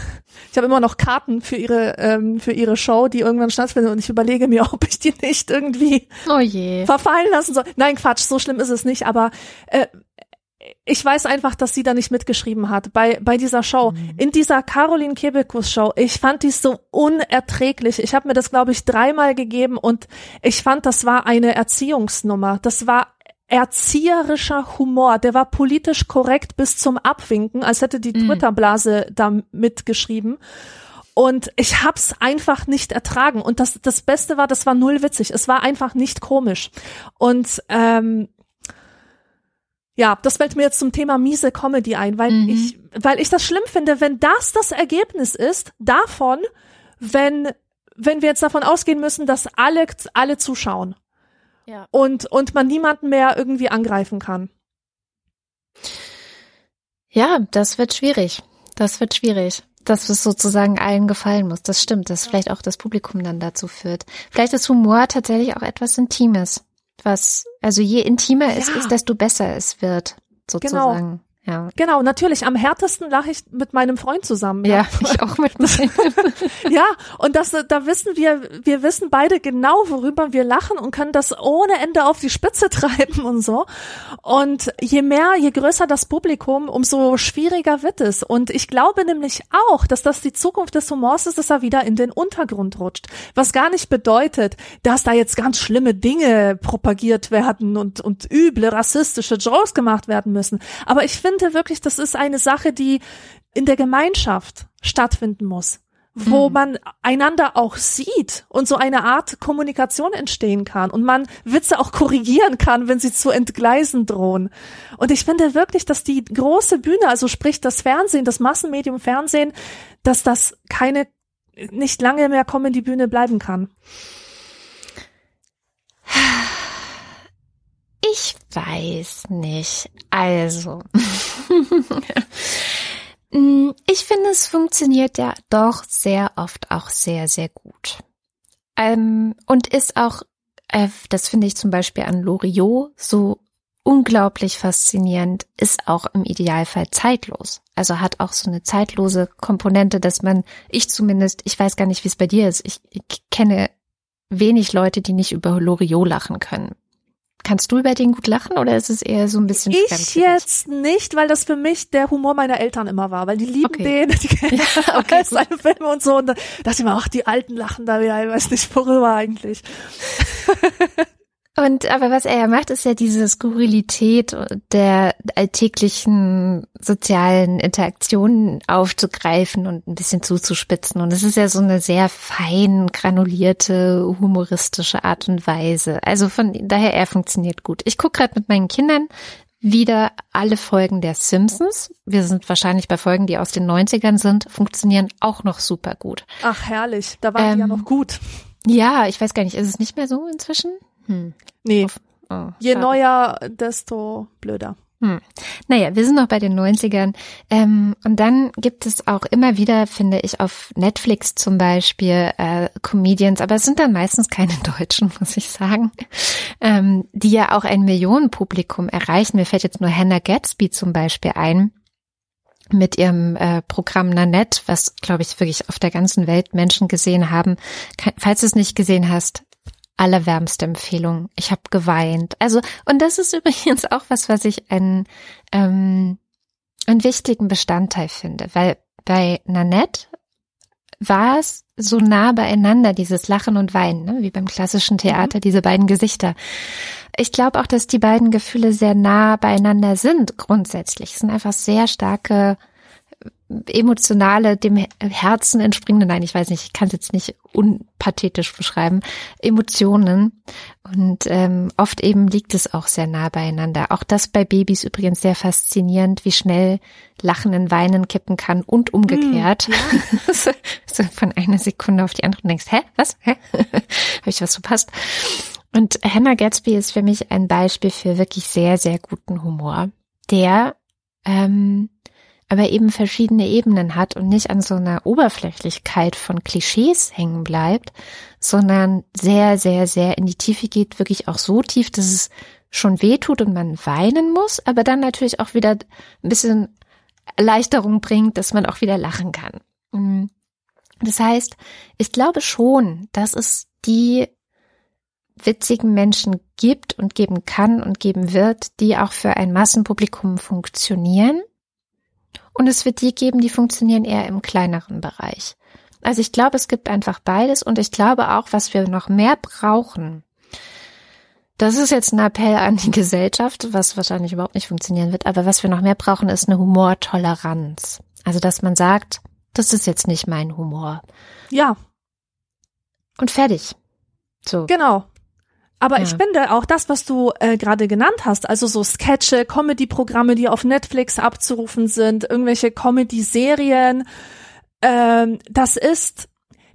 Ich habe immer noch Karten für ihre, ähm, für ihre Show, die irgendwann stattfindet und ich überlege mir, ob ich die nicht irgendwie Oh verfallen lassen soll. Nein, Quatsch, so schlimm ist es nicht, aber äh, ich weiß einfach, dass sie da nicht mitgeschrieben hat bei, bei dieser Show. In dieser Caroline Kebekus Show. Ich fand die so unerträglich. Ich habe mir das, glaube ich, dreimal gegeben und ich fand, das war eine Erziehungsnummer. Das war erzieherischer Humor. Der war politisch korrekt bis zum Abwinken, als hätte die Mhm. Twitter-Blase da mitgeschrieben. Und ich hab's einfach nicht ertragen. Und das, das Beste war, das war null witzig. Es war einfach nicht komisch. Und ähm, ja, das fällt mir jetzt zum Thema miese Comedy ein, weil Mhm. ich, weil ich das schlimm finde, wenn das das Ergebnis ist davon, wenn wenn wir jetzt davon ausgehen müssen, dass alle alle zuschauen Ja. und und man niemanden mehr irgendwie angreifen kann. Ja, das wird schwierig. Das wird schwierig. Dass es sozusagen allen gefallen muss. Das stimmt, dass vielleicht auch das Publikum dann dazu führt. Vielleicht ist Humor tatsächlich auch etwas Intimes. Was, also je intimer es Ja. ist, desto besser es wird, sozusagen. Ja. Genau, natürlich. Am härtesten lache ich mit meinem Freund zusammen. Ja, ich auch mit meinem. Ja, und das, da wissen wir, wir wissen beide genau, worüber wir lachen und können das ohne Ende auf die Spitze treiben und so. Und je mehr, je größer das Publikum, umso schwieriger wird es. Und ich glaube nämlich auch, dass das die Zukunft des Humors ist, dass er wieder in den Untergrund rutscht. Was gar nicht bedeutet, dass da jetzt ganz schlimme Dinge propagiert werden und, und üble rassistische Jokes gemacht werden müssen. Aber ich finde wirklich, das ist eine Sache, die in der Gemeinschaft stattfinden muss wo Mhm. man einander auch sieht und so eine Art Kommunikation entstehen kann und man Witze auch korrigieren kann, wenn sie zu entgleisen drohen. Und ich finde wirklich, dass die große Bühne, also sprich das Fernsehen, das Massenmedium Fernsehen, dass das keine nicht lange mehr Comedy Bühne bleiben kann. Ich weiß nicht. Also. Mm, ich finde, es funktioniert ja doch sehr oft auch sehr, sehr gut. Ähm, und ist auch, äh, das finde ich zum Beispiel an Loriot so unglaublich faszinierend, ist auch im Idealfall zeitlos. Also hat auch so eine zeitlose Komponente, dass man, ich zumindest, ich weiß gar nicht, wie es bei dir ist, ich, ich kenne wenig Leute, die nicht über Loriot lachen können. Kannst du über den gut lachen oder ist es eher so ein bisschen Ich jetzt nicht, weil das für mich der Humor meiner Eltern immer war, weil die lieben Okay. den, die kennen Ja, okay, seine Filme und so und da dachte ich mir, ach, die Alten lachen da wieder, ich weiß nicht worüber eigentlich. Und aber was er ja macht, ist ja diese Skurrilität der alltäglichen sozialen Interaktionen aufzugreifen und ein bisschen zuzuspitzen. Und es ist ja so eine sehr fein granulierte, humoristische Art und Weise. Also von daher, er funktioniert gut. Ich gucke gerade mit meinen Kindern wieder alle Folgen der Simpsons. Wir sind wahrscheinlich bei Folgen, die aus den 90ern sind, funktionieren auch noch super gut. Ach, herrlich, da waren die ja Ähm, noch gut. Ja, ich weiß gar nicht, ist es nicht mehr so inzwischen? Hm. Nee, Oh, je neuer, desto blöder. Hm. Naja, wir sind noch bei den 90ern. Ähm, und dann gibt es auch immer wieder, finde ich, auf Netflix zum Beispiel äh, Comedians, aber es sind dann meistens keine Deutschen, muss ich sagen, ähm, die ja auch ein Millionenpublikum erreichen. Mir fällt jetzt nur Hannah Gatsby zum Beispiel ein mit ihrem äh, Programm Nanette, was, glaube ich, wirklich auf der ganzen Welt Menschen gesehen haben. Ke- Falls du es nicht gesehen hast, allerwärmste Empfehlung. Ich habe geweint. Also, und das ist übrigens auch was, was ich einen, ähm, einen wichtigen Bestandteil finde, weil bei Nanette war es so nah beieinander, dieses Lachen und Weinen, ne? wie beim klassischen Theater, diese beiden Gesichter. Ich glaube auch, dass die beiden Gefühle sehr nah beieinander sind, grundsätzlich. Es sind einfach sehr starke emotionale, dem Herzen entspringende, nein, ich weiß nicht, ich kann es jetzt nicht unpathetisch beschreiben, Emotionen. Und ähm, oft eben liegt es auch sehr nah beieinander. Auch das bei Babys übrigens sehr faszinierend, wie schnell Lachen in Weinen kippen kann und umgekehrt. so von einer Sekunde auf die andere und denkst, hä, was? Hä? Habe ich was verpasst? Und Hannah Gatsby ist für mich ein Beispiel für wirklich sehr, sehr guten Humor, der ähm, aber eben verschiedene Ebenen hat und nicht an so einer Oberflächlichkeit von Klischees hängen bleibt, sondern sehr, sehr, sehr in die Tiefe geht, wirklich auch so tief, dass es schon weh tut und man weinen muss, aber dann natürlich auch wieder ein bisschen Erleichterung bringt, dass man auch wieder lachen kann. Mhm. Das heißt, ich glaube schon, dass es die witzigen Menschen gibt und geben kann und geben wird, die auch für ein Massenpublikum funktionieren. Und es wird die geben, die funktionieren eher im kleineren Bereich. Also ich glaube, es gibt einfach beides und ich glaube auch, was wir noch mehr brauchen. Das ist jetzt ein Appell an die Gesellschaft, was wahrscheinlich überhaupt nicht funktionieren wird, aber was wir noch mehr brauchen, ist eine Humortoleranz. Also, dass man sagt, das ist jetzt nicht mein Humor. Ja. Und fertig. So. Genau. Aber ja. ich finde auch das, was du äh, gerade genannt hast, also so Sketche, Comedy-Programme, die auf Netflix abzurufen sind, irgendwelche Comedy-Serien, ähm, das ist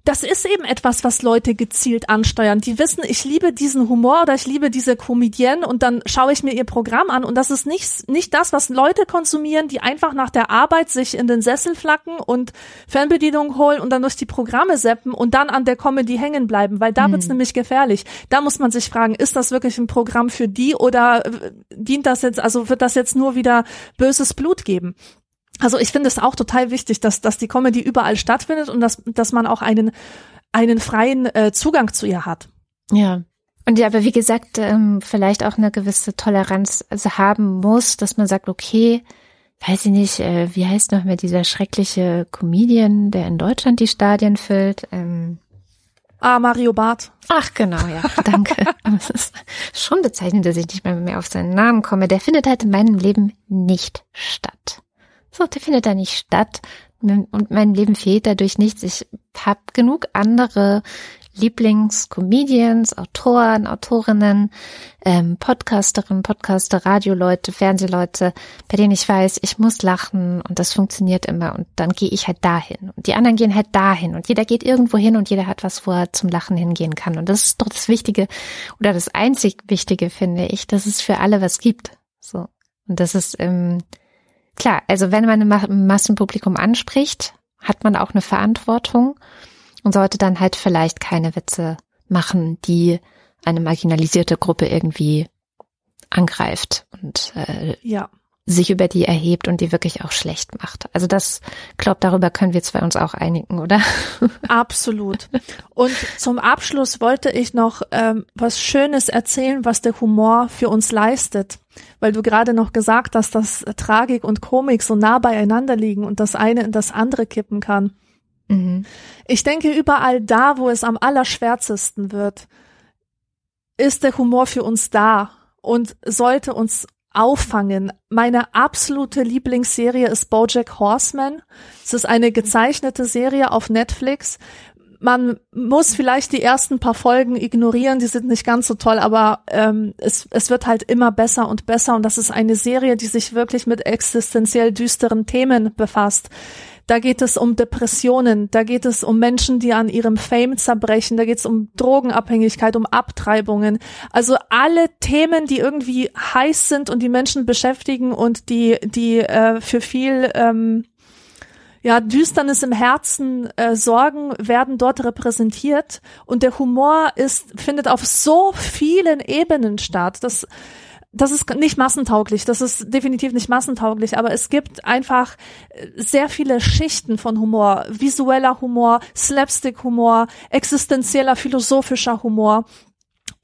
das ist eben etwas, was Leute gezielt ansteuern. Die wissen, ich liebe diesen Humor oder ich liebe diese Comedienne und dann schaue ich mir ihr Programm an und das ist nicht, nicht das, was Leute konsumieren, die einfach nach der Arbeit sich in den Sessel flacken und Fernbedienung holen und dann durch die Programme seppen und dann an der Comedy hängen bleiben, weil da mhm. wird's nämlich gefährlich. Da muss man sich fragen, ist das wirklich ein Programm für die oder äh, dient das jetzt, also wird das jetzt nur wieder böses Blut geben? Also ich finde es auch total wichtig, dass, dass die Comedy überall stattfindet und dass, dass man auch einen, einen freien äh, Zugang zu ihr hat. Ja. Und ja, aber wie gesagt, ähm, vielleicht auch eine gewisse Toleranz also haben muss, dass man sagt, okay, weiß ich nicht, äh, wie heißt noch mehr dieser schreckliche Comedian, der in Deutschland die Stadien füllt? Ähm, Ah, Mario Barth. Ach, genau, ja, danke. es ist schon bezeichnend, dass ich nicht mehr, mehr auf seinen Namen komme. Der findet halt in meinem Leben nicht statt. So, der findet da nicht statt. Und mein Leben fehlt dadurch nichts. Ich habe genug andere Lieblingscomedians, Autoren, Autorinnen, ähm, Podcasterinnen, Podcaster, Radioleute, Fernsehleute, bei denen ich weiß, ich muss lachen und das funktioniert immer und dann gehe ich halt dahin und die anderen gehen halt dahin und jeder geht irgendwo hin und jeder hat was, wo er zum Lachen hingehen kann und das ist doch das Wichtige oder das einzig Wichtige finde ich, dass es für alle was gibt. So und das ist ähm, klar, also wenn man ein Massenpublikum anspricht, hat man auch eine Verantwortung und sollte dann halt vielleicht keine Witze machen, die eine marginalisierte Gruppe irgendwie angreift und äh, ja. Sich über die erhebt und die wirklich auch schlecht macht. Also das, glaube darüber können wir zwei uns auch einigen, oder? Absolut. Und zum Abschluss wollte ich noch ähm, was Schönes erzählen, was der Humor für uns leistet weil du gerade noch gesagt hast, dass Tragik und Komik so nah beieinander liegen und das eine in das andere kippen kann. Mhm. Ich denke, überall da, wo es am allerschwärzesten wird, ist der Humor für uns da und sollte uns auffangen. Meine absolute Lieblingsserie ist Bojack Horseman. Es ist eine gezeichnete Serie auf Netflix man muss vielleicht die ersten paar Folgen ignorieren, die sind nicht ganz so toll, aber ähm, es, es wird halt immer besser und besser und das ist eine Serie, die sich wirklich mit existenziell düsteren Themen befasst. Da geht es um Depressionen, da geht es um Menschen, die an ihrem Fame zerbrechen, da geht es um Drogenabhängigkeit, um Abtreibungen. Also alle Themen, die irgendwie heiß sind und die Menschen beschäftigen und die, die äh, für viel ähm, ja, Düsternis im Herzen, äh, Sorgen werden dort repräsentiert und der Humor ist, findet auf so vielen Ebenen statt. Das, das ist nicht massentauglich, das ist definitiv nicht massentauglich, aber es gibt einfach äh, sehr viele Schichten von Humor, visueller Humor, Slapstick-Humor, existenzieller, philosophischer Humor.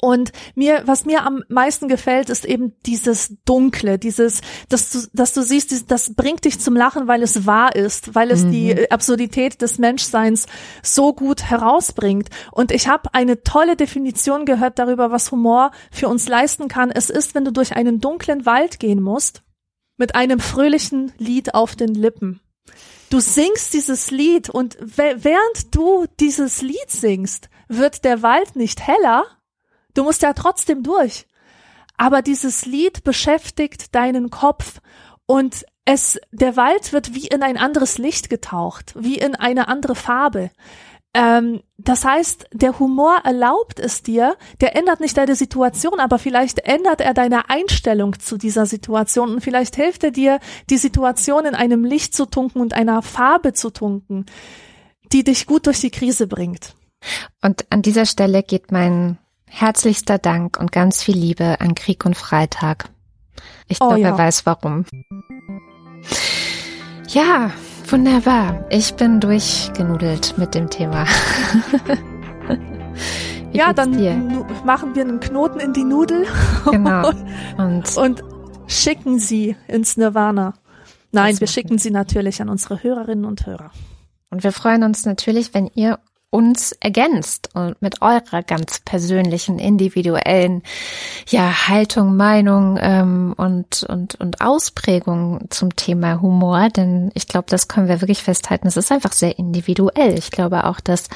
Und mir, was mir am meisten gefällt, ist eben dieses Dunkle, dieses, dass du, dass du siehst, das bringt dich zum Lachen, weil es wahr ist, weil es mhm. die Absurdität des Menschseins so gut herausbringt. Und ich habe eine tolle Definition gehört darüber, was Humor für uns leisten kann. Es ist, wenn du durch einen dunklen Wald gehen musst, mit einem fröhlichen Lied auf den Lippen. Du singst dieses Lied und während du dieses Lied singst, wird der Wald nicht heller, Du musst ja trotzdem durch. Aber dieses Lied beschäftigt deinen Kopf und es, der Wald wird wie in ein anderes Licht getaucht, wie in eine andere Farbe. Ähm, das heißt, der Humor erlaubt es dir, der ändert nicht deine Situation, aber vielleicht ändert er deine Einstellung zu dieser Situation und vielleicht hilft er dir, die Situation in einem Licht zu tunken und einer Farbe zu tunken, die dich gut durch die Krise bringt. Und an dieser Stelle geht mein herzlichster Dank und ganz viel Liebe an Krieg und Freitag. Ich glaube, oh, ja. er weiß warum. Ja, wunderbar. Ich bin durchgenudelt mit dem Thema. ja, dann machen wir einen Knoten in die Nudel. Genau. Und, und schicken sie ins Nirvana. Nein, wir schicken sie natürlich an unsere Hörerinnen und Hörer. Und wir freuen uns natürlich, wenn ihr uns ergänzt und mit eurer ganz persönlichen, individuellen ja, Haltung, Meinung ähm, und, und, und Ausprägung zum Thema Humor. Denn ich glaube, das können wir wirklich festhalten. Es ist einfach sehr individuell. Ich glaube auch, dass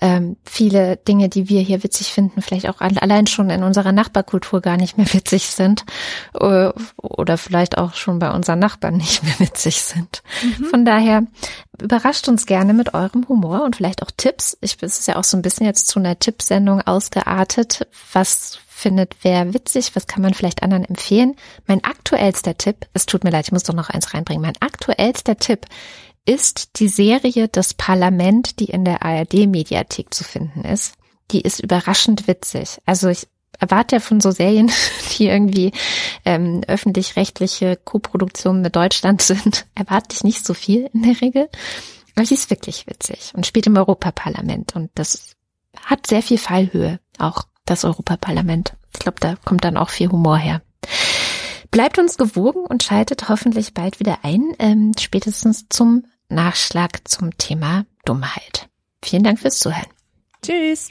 ähm, viele Dinge, die wir hier witzig finden, vielleicht auch allein schon in unserer Nachbarkultur gar nicht mehr witzig sind. Äh, oder vielleicht auch schon bei unseren Nachbarn nicht mehr witzig sind. Mhm. Von daher überrascht uns gerne mit eurem Humor und vielleicht auch Tipps. Ich, es ist ja auch so ein bisschen jetzt zu einer Tippsendung ausgeartet. Was findet wer witzig? Was kann man vielleicht anderen empfehlen? Mein aktuellster Tipp, es tut mir leid, ich muss doch noch eins reinbringen. Mein aktuellster Tipp ist die Serie Das Parlament, die in der ARD-Mediathek zu finden ist. Die ist überraschend witzig. Also ich erwarte ja von so Serien, die irgendwie ähm, öffentlich-rechtliche Koproduktionen mit Deutschland sind, erwarte ich nicht so viel in der Regel. Aber sie ist wirklich witzig und spielt im Europaparlament und das hat sehr viel Fallhöhe, auch das Europaparlament. Ich glaube, da kommt dann auch viel Humor her. Bleibt uns gewogen und schaltet hoffentlich bald wieder ein, ähm, spätestens zum Nachschlag zum Thema Dummheit. Vielen Dank fürs Zuhören. Tschüss.